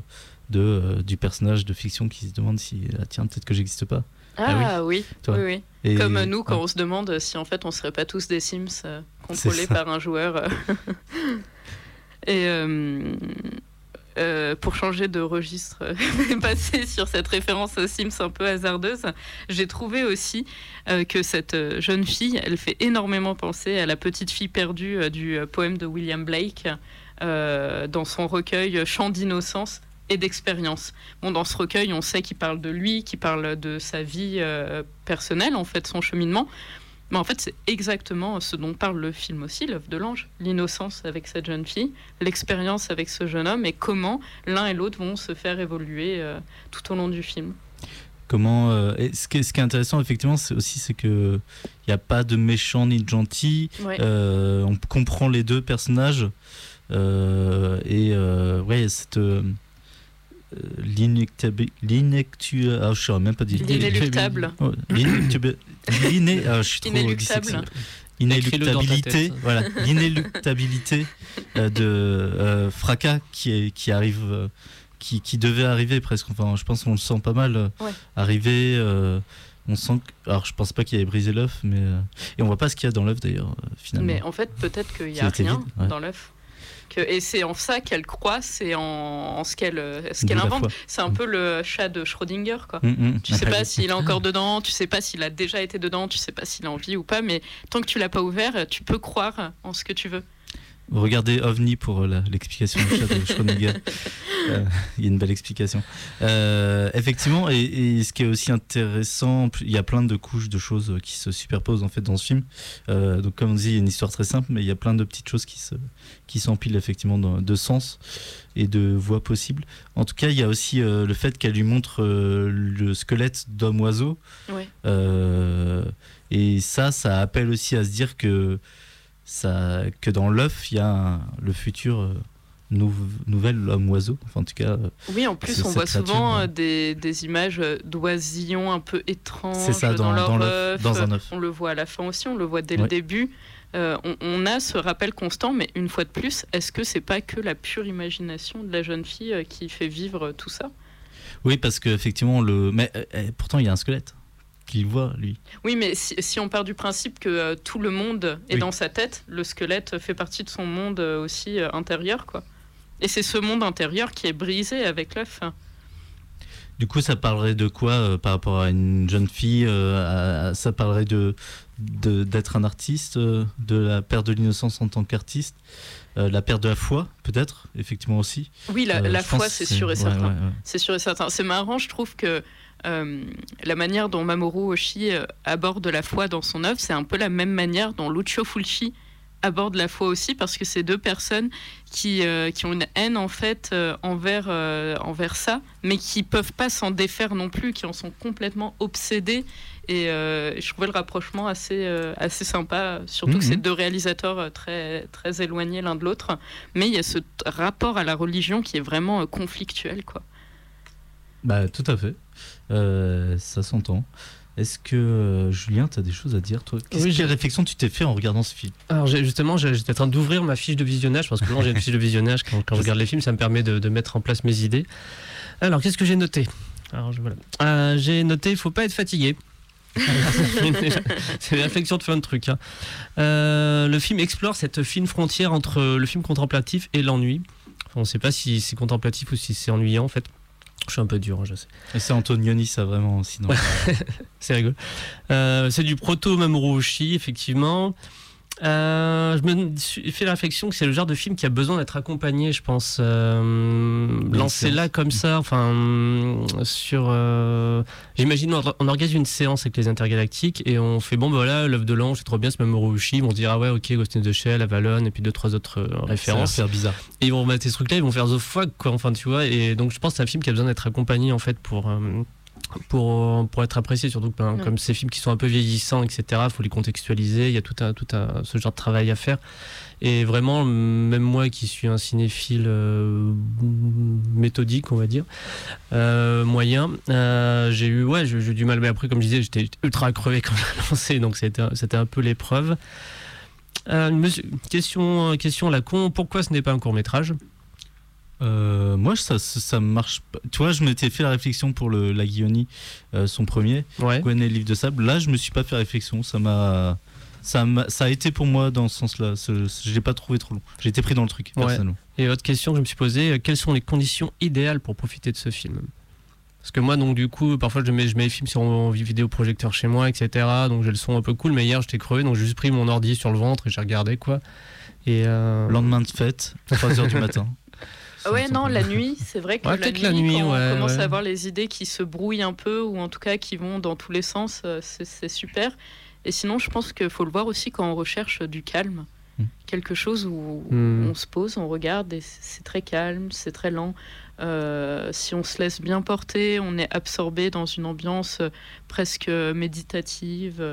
de, du personnage de fiction qui se demande si, ah, tiens, peut-être que j'existe pas. Ah, oui, Toi. oui, oui. Et- Comme nous, quand on se demande si en fait on serait pas tous des Sims contrôlés par un joueur. Et euh, euh, pour changer de registre, passer sur cette référence aux Sims un peu hasardeuse, j'ai trouvé aussi euh, que cette jeune fille, elle fait énormément penser à la petite fille perdue du poème de William Blake dans son recueil Chant d'innocence et d'expérience. Bon, dans ce recueil, on sait qu'il parle de lui, qu'il parle de sa vie personnelle, en fait, son cheminement. Mais en fait, c'est exactement ce dont parle le film aussi, l'œuvre de l'ange. L'innocence avec cette jeune fille, l'expérience avec ce jeune homme et comment l'un et l'autre vont se faire évoluer euh, tout au long du film. Comment euh, et ce, qui est, ce qui est intéressant effectivement, c'est aussi c'est que il n'y a pas de méchant ni de gentil. Ouais. Euh, on comprend les deux personnages et ouais, cette l'inectu ah, je même pas dire L'inéluctable. L'iné- ah, je suis trop Inéluctable. Inéluctabilité, tête. voilà, l'inéluctabilité euh, de euh, Fracas qui, est, qui arrive, euh, qui, qui devait arriver presque. Enfin, je pense qu'on le sent pas mal euh, Ouais. arriver. euh, on sent que, alors je pense pas qu'il ait brisé l'œuf, mais euh, et on voit pas ce qu'il y a dans l'œuf d'ailleurs euh, finalement. Mais en fait, peut-être qu'il n'y Qui a rien vide, ouais. dans l'œuf. Que, et c'est en ça qu'elle croit, c'est en, en ce qu'elle euh, ce qu'elle invente. C'est un peu le chat de Schrödinger, quoi. Mm, mm. Tu sais pas s'il est encore dedans, tu sais pas s'il a déjà été dedans, tu sais pas s'il a envie ou pas, mais tant que tu l'as pas ouvert, tu peux croire en ce que tu veux. Regardez OVNI pour euh, l'explication du chat de Schrödinger. Euh, Il y a une belle explication. Euh, effectivement, et, et ce qui est aussi intéressant, il y a plein de couches de choses qui se superposent en fait dans ce film. Euh, donc comme on dit, il y a une histoire très simple, mais il y a plein de petites choses qui se qui s'empilent effectivement dans- de sens et de voix possibles. En tout cas, il y a aussi le fait qu'elle lui montre le squelette d'homme-oiseau. Ouais. Euh, et ça, ça appelle aussi à se dire que, ça, que dans l'œuf, il y a un- le futur euh, nou- nouvel homme-oiseau. Enfin, en tout cas, euh, Oui, en plus, on voit souvent euh, des, des images d'oisillons un peu étranges ça dans, leur dans, œuf. dans un œuf. On le voit à la fin aussi, on le voit dès le début. Euh, on, on a ce rappel constant, mais une fois de plus, est-ce que c'est pas que la pure imagination de la jeune fille qui fait vivre tout ça? Oui, parce qu'effectivement, le... mais euh, pourtant, il y a un squelette qu'il voit, lui. Oui, mais si, si on part du principe que euh, tout le monde est Oui. dans sa tête, le squelette fait partie de son monde euh, aussi euh, intérieur, quoi. Et c'est ce monde intérieur qui est brisé avec l'œuf. Du coup, ça parlerait de quoi par rapport à une jeune fille à- Ça parlerait de d'être un artiste, de la perte de l'innocence en tant qu'artiste, la perte de la foi, peut-être, effectivement aussi. Oui, la, foi, c'est sûr et certain. ouais, ouais. C'est sûr et certain. C'est marrant, je trouve que la manière dont Mamoru Oshii euh, aborde la foi dans son œuvre, c'est un peu la même manière dont Lucio Fulci aborde la foi aussi, parce que c'est deux personnes qui, euh, qui ont une haine en fait euh, envers, euh, envers ça, mais qui peuvent pas s'en défaire non plus, qui en sont complètement obsédés. Et euh, je trouvais le rapprochement assez, euh, assez sympa, surtout que Mhm. c'est deux réalisateurs euh, très, très éloignés l'un de l'autre. Mais il y a ce rapport à la religion qui est vraiment euh, conflictuel. Quoi. Bah, tout à fait. Euh, ça s'entend. Est-ce que, euh, Julien, tu as des choses à dire, toi? Qu'est-ce Oui, Quelle j'ai- réflexion tu t'es fait en regardant ce film? Alors j'ai- justement, j'ai- j'étais en train d'ouvrir ma fiche de visionnage parce que non, j'ai une fiche de visionnage quand, quand je regarde les films, ça me permet de, de mettre en place mes idées. Alors qu'est-ce que j'ai noté? Alors je- voilà. Euh, j'ai noté, il faut pas être fatigué. C'est une réflexion de plein de trucs. hein. Euh, le film explore cette fine frontière entre le film contemplatif et l'ennui. On ne sait pas si c'est contemplatif ou si c'est ennuyant en fait. Je suis un peu dur, hein, je sais. Et c'est Antonioni, ça vraiment, sinon. c'est rigolo. Euh, c'est du proto Mamoru Oshii, effectivement. Euh, je me suis fait la réflexion que c'est le genre de film qui a besoin d'être accompagné, je pense. Euh, lancé là comme ça, enfin, sur. Euh, J'imagine, on, organise une séance avec les intergalactiques et on fait bon, bah voilà, l'œuvre de l'ange, c'est trop bien, c'est Mamoru Oshii. On se dit, ah ouais, ok, Ghost in the Shell, Avalon, et puis deux, trois autres euh, références. C'est bizarre. Et ils vont remettre ces trucs-là, ils vont faire The Fuck, quoi, enfin, tu vois. Et donc, je pense que c'est un film qui a besoin d'être accompagné, en fait, pour pour, pour être apprécié, surtout que ben, comme ces films qui sont un peu vieillissants, etc., il faut les contextualiser, il y a tout, un, tout un, ce genre de travail à faire. Et vraiment, même moi qui suis un cinéphile euh, méthodique, on va dire, euh, moyen, euh, j'ai eu, ouais, j'ai eu du mal. Mais après, comme je disais, j'étais ultra crevé quand j'ai lancé, donc c'était un peu l'épreuve. question, question la con, pourquoi ce n'est pas un court métrage euh, moi, ça, ça, marche pas. Tu vois, je m'étais fait la réflexion pour le, la Guilloni, euh, son premier, ouais. Gwen et le livre de sable. Là, je me suis pas fait réflexion. Ça m'a. Ça, a, ça a été pour moi dans ce sens-là. Je l'ai pas trouvé trop long. J'ai été pris dans le truc, personnellement. Et autre question que je me suis posée euh, quelles sont les conditions idéales pour profiter de ce film? Parce que moi, donc, du coup, parfois, je mets, je mets les films sur mon vidéoprojecteur chez moi, etc. Donc, j'ai le son un peu cool. Mais hier, j'étais crevé, donc j'ai juste pris mon ordi sur le ventre et j'ai regardé, quoi. Et euh... Lendemain de fête, 3h du matin. Ouais, non, la nuit, c'est vrai que la, nuit, quand on commence à avoir les idées qui se brouillent un peu, ou en tout cas qui vont dans tous les sens, euh, c'est super. Et sinon, je pense qu'il faut le voir aussi quand on recherche du calme. Hmm. Quelque chose où hmm. on se pose, on regarde, et c'est très calme, c'est très lent. Euh, si on se laisse bien porter, on est absorbé dans une ambiance euh, presque méditative.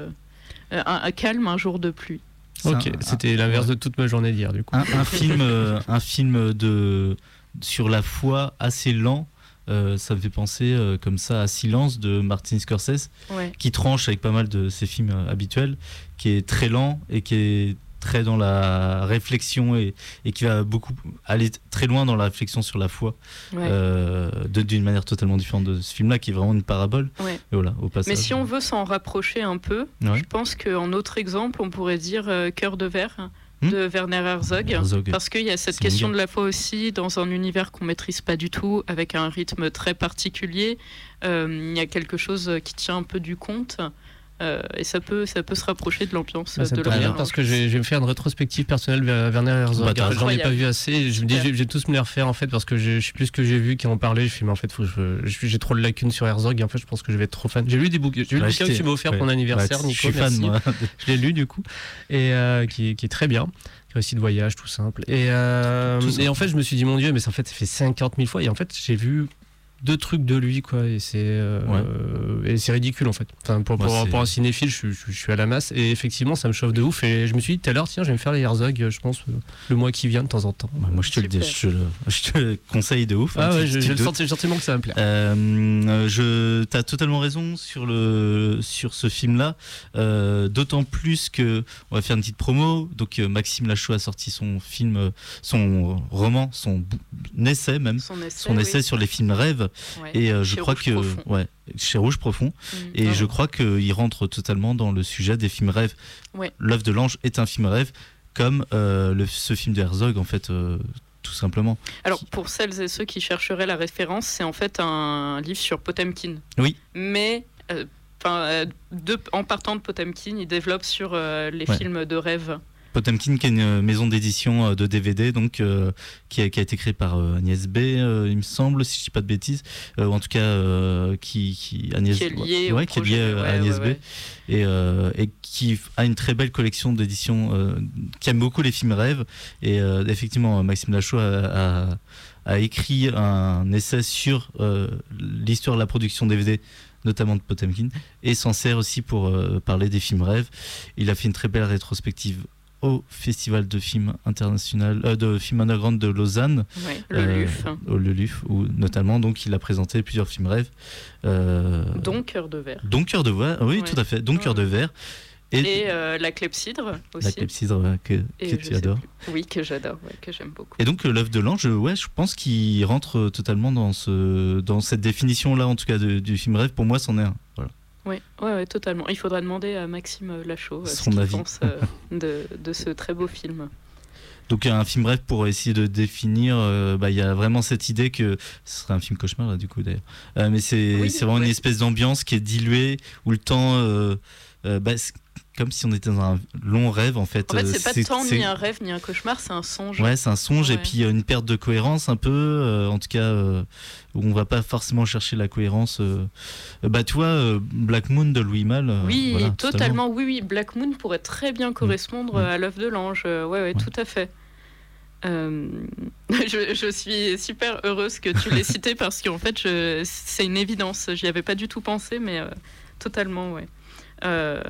un, calme, un jour de pluie. Ok, c'était l'inverse de toute ma journée d'hier, du coup. Un, film, un film de sur la foi assez lent. Euh, ça me fait penser euh, comme ça à Silence de Martin Scorsese, qui tranche avec pas mal de ses films euh, habituels, qui est très lent et qui est très dans la réflexion et, qui va beaucoup aller très loin dans la réflexion sur la foi d'une manière totalement différente de ce film-là qui est vraiment une parabole. voilà, au Mais si on veut s'en rapprocher un peu, je pense qu'en autre exemple, on pourrait dire Cœur de verre de Werner Herzog, parce qu'il y a cette question de la foi aussi dans un univers qu'on maîtrise pas du tout, avec un rythme très particulier. Euh, il y a quelque chose qui tient un peu du compte. Euh, et ça peut, ça peut se rapprocher de l'ambiance bah, de l'Orient. Parce que je vais me faire une rétrospective personnelle vers Werner Herzog. Bah, J'en ai pas vu assez. Je me dis, j'ai tous me les refaire en fait parce que je, sais plus ce que j'ai vu qui en parlait. Je fais, mais en fait, j'ai trop de lacunes sur Herzog et en fait, je pense que je vais être trop fan. J'ai lu des bouquins. J'ai lu le bouquin que tu m'as offert pour mon anniversaire, Nico. Je suis fan, moi. je l'ai lu du coup et euh, qui, qui, est très bien récit de voyage tout simple et, euh, et en fait je me suis dit mon dieu mais en fait ça fait 50 000 fois et en fait j'ai vu deux trucs de lui quoi et c'est euh, et c'est ridicule en fait. Enfin pour, pour, un cinéphile je, je, suis à la masse et effectivement ça me chauffe de ouf et je me suis dit tout à l'heure tiens je vais me faire les Herzog je pense le mois qui vient de temps en temps. Moi je te, le, je, je, te conseille de ouf hein, ah ouais j'ai le sentiment que ça va me plaire. Euh, je t'as totalement raison sur le sur ce film là euh, d'autant plus que on va faire une petite promo donc euh, Maxime Lachaud a sorti son film son roman son essai même son essai, son essai sur les films rêves et euh, je crois que ouais, chez Rouge Profond. Mm. et je crois qu'il rentre totalement dans le sujet des films rêves. L'œuvre de l'ange est un film rêve, comme euh, le, ce film de Herzog en fait. Euh, tout simplement. Alors, pour celles et ceux qui chercheraient la référence, c'est en fait un livre sur Potemkin. Oui. Mais en partant de Potemkin, il développe sur les films de rêve. Potemkin, qui est une maison d'édition euh, de DVD, donc euh, qui a, qui, a, été créée par euh, Agnès B, il me semble, si je dis pas de bêtises, ou en tout cas qui, qui Agnès, qui est lié, ouais, est à Agnès B, et, et, qui a une très belle collection d'éditions, qui aime beaucoup les films rêves. Et effectivement, Maxime Lachaud a, a, a, écrit un essai sur l'histoire de la production DVD notamment de Potemkin, et s'en sert aussi pour parler des films rêves. Il a fait une très belle rétrospective au Festival de films international, euh, de films underground de Lausanne, le euh, LUF. Au le LUF, où notamment donc il a présenté plusieurs films rêves. Euh, donc Cœur de verre. Donc Cœur de verre, oui, tout à fait. Donc Cœur de verre. Et, la clepsydre aussi. La clepsydre que, que tu adores. Oui, que j'adore, que j'aime beaucoup. Et donc l'œuvre de l'ange, ouais, je pense qu'il rentre totalement dans, ce, dans cette définition-là, en tout cas, du film rêve. Pour moi, c'en est un. Voilà. Oui, ouais, totalement. Il faudra demander à Maxime Lachaud euh, ce qu'il pense euh, de, de, ce très beau film. Donc un film bref pour essayer de définir, euh, bah, il y a vraiment cette idée que ce serait un film cauchemar là du coup d'ailleurs. Euh, mais c'est Oui, vraiment ouais. une espèce d'ambiance qui est diluée où le temps, euh, euh, bah, comme si on était dans un long rêve en fait. En fait, Euh, c'est pas tant ni un rêve ni un cauchemar, c'est un songe. Ouais, c'est un songe et puis euh, une perte de cohérence un peu, euh, en tout cas euh, où on va pas forcément chercher la cohérence. euh. Bah euh, Black Moon de Louis Malle. euh, Oui, voilà, totalement. Oui, oui. Black Moon pourrait très bien correspondre Mm. à l'œuvre de l'ange. Ouais, ouais, Ouais. tout à fait. Euh, je, je suis super heureuse que tu l'aies cité parce qu'en fait, c'est une évidence. J'y avais pas du tout pensé, mais euh, totalement, ouais. Euh,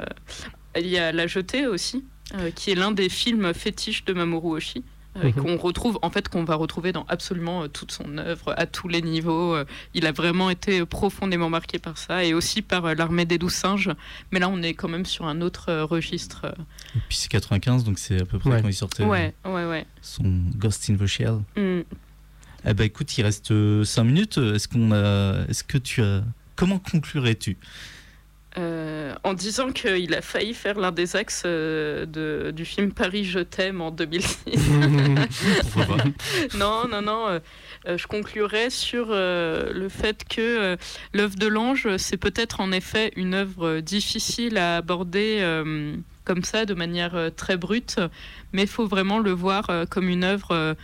il y a La Jetée aussi, euh, qui est l'un des films fétiches de Mamoru Oshii. euh, Mhm. qu'on retrouve en fait qu'on va retrouver dans absolument euh, toute son œuvre à tous les niveaux Euh, il a vraiment été profondément marqué par ça et aussi par l'armée des douze singes mais là on est quand même sur un autre registre. Et puis c'est 95, donc c'est à peu près Ouais. quand il sortait ouais ouais ouais son Ghost in the Shell. Mm. Eh ben écoute, il reste 5 minutes. Est-ce qu'on a, est-ce que tu as, comment conclurais-tu? Euh, en disant qu'il a failli faire l'un des axes euh, de, du film Paris je t'aime en 2006 Pourquoi pas? Non, non, non. euh, je conclurai sur le fait que l'œuvre de l'ange, c'est peut-être en effet une œuvre difficile à aborder comme ça, de manière très brute, mais il faut vraiment le voir comme une œuvre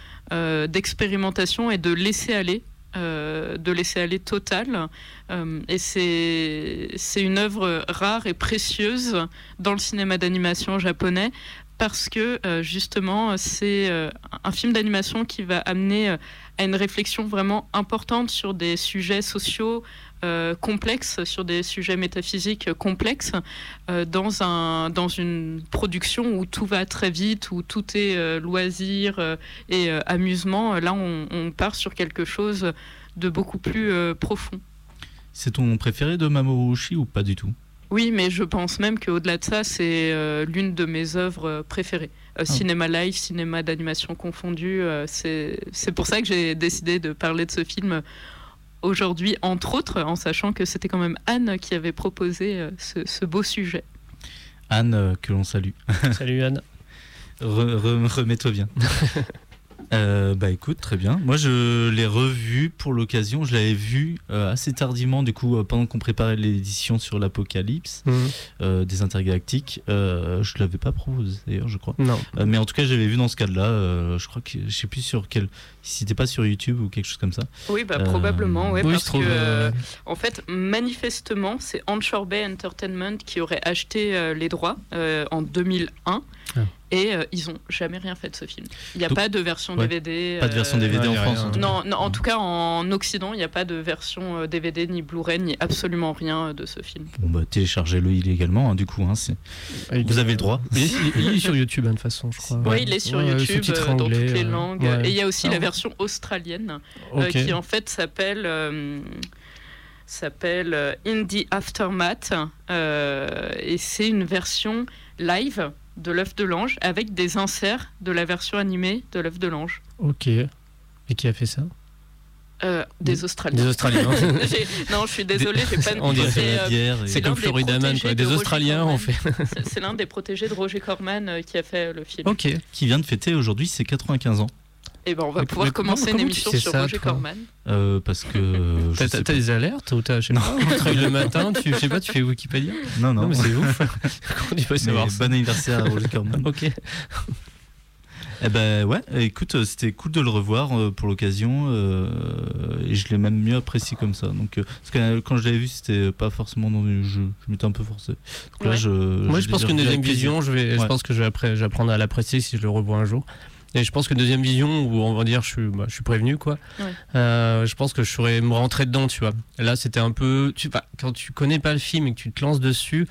d'expérimentation et de laisser aller. Euh, de laisser aller total. Euh, et c'est une œuvre rare et précieuse dans le cinéma d'animation japonais parce que euh, justement c'est euh, un film d'animation qui va amener euh, à une réflexion vraiment importante sur des sujets sociaux complexes, sur des sujets métaphysiques complexes, dans, un, dans une production où tout va très vite, où tout est loisir et amusement. Là, on, on part sur quelque chose de beaucoup plus profond. C'est ton préféré de Mamoru Oshii ou pas du tout? Oui, mais je pense même qu'au-delà de ça, c'est euh, l'une de mes œuvres euh, préférées. Euh, Cinéma live, cinéma d'animation confondu, euh, c'est c'est pour ça que j'ai décidé de parler de ce film aujourd'hui, entre autres, en sachant que c'était quand même Anne qui avait proposé euh, ce, ce beau sujet. Anne, euh, que l'on salue. Salut Anne. Re- re- Remets-toi bien. Euh, bah écoute, très bien. Moi, je l'ai revu pour l'occasion. Je l'avais vu euh, assez tardivement, du coup, euh, pendant qu'on préparait l'édition sur l'Apocalypse Mhm. des Intergalactiques. Je l'avais pas proposé d'ailleurs, je crois. Non. Mais en tout cas, j'avais vu dans ce cadre-là. je crois que je sais plus sur quel. Si c'était pas sur YouTube ou quelque chose comme ça. Oui, bah, Euh, probablement, ouais, oui, parce trouve. que, euh, euh, en fait, manifestement, c'est Onshore Bay Entertainment qui aurait acheté euh, les droits euh, en 2001. Ah. Et euh, ils ont jamais rien fait de ce film. Il n'y a Donc- pas de version ouais, DVD. Pas de version DVD en France. en cas. Non, non, en tout cas en Occident, il n'y a pas de version DVD ni Blu-ray ni absolument rien de ce film. Bon bah téléchargez-le illégalement, hein, du coup. hein, Vous avez le droit. Il est, il est sur YouTube hein, de toute façon, je crois. Oui, Ouais. il est sur Ouais, YouTube euh, dans toutes les langues. ouais. Et il y a aussi Ah la ouais. Version australienne euh, qui en fait s'appelle euh, s'appelle euh, In the Aftermath euh, et c'est une version live de l'œuf de l'ange avec des inserts de la version animée de l'œuf de l'ange. Ok. Et qui a fait ça? Euh, des Australiens. Des Australiens. Non, je suis désolée, j'ai pas On dirait euh, C'est comme Florida Man, quoi. Des de Australiens, on fait. c'est- c'est l'un des protégés de Roger Corman euh, qui a fait le film. Ok. qui vient de fêter aujourd'hui ses 95 ans. Et ben on va Mais- pouvoir mais commencer une émission sais sur ça, Roger Corman. Euh, parce que. T'as des alertes ou t'as, je sais pas, le matin, tu, je sais pas, tu fais Wikipédia? Non, non, Non, mais c'est ouf. Comment tu peux Mais savoir bon anniversaire à Roger Corman. Ok. Eh ben ouais, écoute, euh, c'était cool de le revoir euh, pour l'occasion euh, et je l'ai même mieux apprécié comme ça. Donc, euh, parce que quand je l'avais vu, c'était pas forcément dans le jeu. Je m'étais un peu forcé. Donc là, Ouais. je. Moi, je pense qu'une deuxième vision, je vais, je pense que je vais après, j'apprendrai à l'apprécier si je le revois un jour. Et je pense que deuxième vision, où on va dire, je suis, bah, je suis prévenu, quoi. Ouais. Euh, je pense que je saurais me rentrer dedans, tu vois. Là, c'était un peu, tu, bah, quand tu connais pas le film et que tu te lances dessus.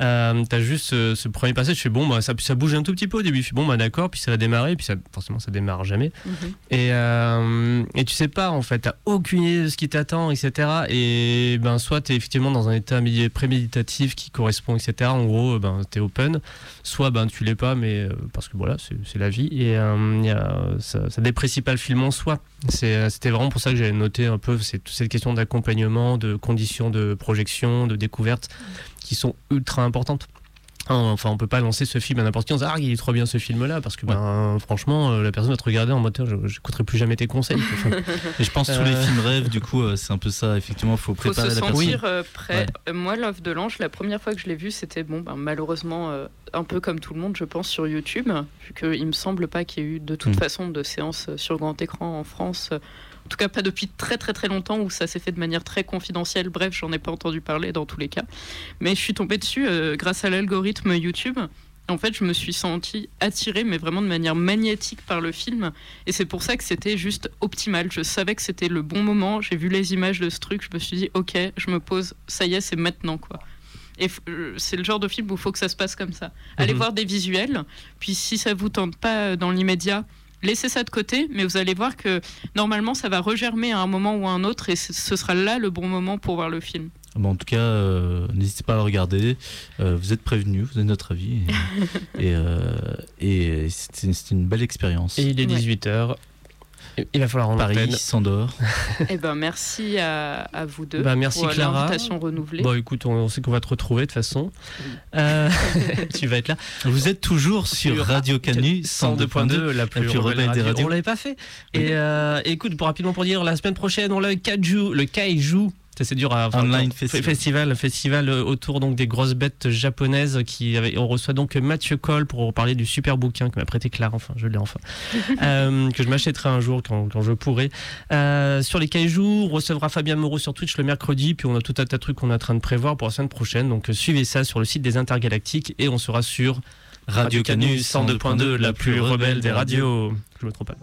Euh, t'as juste ce, ce premier passage, je fais bon, bah, ça, ça bouge un tout petit peu au début. Je fais bon, bah d'accord, puis ça va démarrer, puis ça, forcément ça démarre jamais. Mhm. Et, euh, et tu sais pas, en fait, t'as aucune idée de ce qui t'attend, etc. Et ben, soit t'es effectivement dans un état médi- préméditatif qui correspond, etc. En gros, ben, t'es open. Soit ben, tu l'es pas, mais euh, parce que voilà, c'est la vie. Et euh, il y a, ça, ça déprécie pas le film en soi. Euh, C'était vraiment pour ça que j'avais noté un peu cette question d'accompagnement, de conditions de projection, de découverte qui sont ultra importantes. Enfin, on peut pas lancer ce film à n'importe qui en disant Ah, il est trop bien ce film-là, parce que ben, franchement, euh, la personne va te regarder en mode Je n'écouterai plus jamais tes conseils. Et je pense que tous les Euh. films rêves, du coup, euh, c'est un peu ça. Effectivement, faut faut préparer se la personne. sentir euh, prêt. Ouais. Moi, L'œuf de l'ange, la première fois que je l'ai vu, c'était bon, ben, malheureusement un peu comme tout le monde, je pense, sur YouTube, vu qu'il me semble pas qu'il y ait eu de toute Mm. façon de séance sur grand écran en France. En tout cas, pas depuis très très très longtemps où ça s'est fait de manière très confidentielle. Bref, j'en ai pas entendu parler dans tous les cas. Mais je suis tombée dessus euh, grâce à l'algorithme YouTube. En fait, je me suis sentie attirée, mais vraiment de manière magnétique par le film. Et c'est pour ça que c'était juste optimal. Je savais que c'était le bon moment. J'ai vu les images de ce truc. Je me suis dit, ok, je me pose. Ça y est, c'est maintenant, quoi. Et euh, c'est le genre de film où il faut que ça se passe comme ça. Allez Mhm. voir des visuels. Puis si ça vous tente pas euh, dans l'immédiat, laissez ça de côté. Mais vous allez voir que normalement, ça va regermer à un moment ou à un autre. Et ce sera là le bon moment pour voir le film. Bon, en tout cas, euh, n'hésitez pas à le regarder. Euh, vous êtes prévenus, vous avez notre avis. Et, et, euh, et c'était c'était une belle expérience. Et il est Ouais. 18h. Il va falloir en Paris s'endort. Eh ben, merci à, à vous deux Bah, merci, pour Clara. l'invitation renouvelée. Bon, écoute, on, on sait qu'on va te retrouver de toute façon. Euh, tu vas être là. Vous êtes toujours sur Radio Canu 102.2. la plus, plus rebelle des radio. radios. On l'avait pas fait. Et euh, écoute, pour rapidement pour dire, la semaine prochaine, on a le Kaiju, le Kaiju. C'est dur à Online attends, festival. festival, festival euh, autour donc des grosses bêtes japonaises qui avait- on reçoit donc Mathieu Coll pour parler du super bouquin que m'a prêté Clara enfin je l'ai enfin euh, que je m'achèterai un jour quand, quand je pourrai. Euh, sur les Kaiju on recevra Fabien Moreau sur Twitch le mercredi puis on a tout un tas de trucs qu'on est en train de prévoir pour la semaine prochaine. Donc suivez ça sur le site des Intergalactiques et on sera sur Radio Canu 102.2, la plus rebelle des radios. Je me trompe pas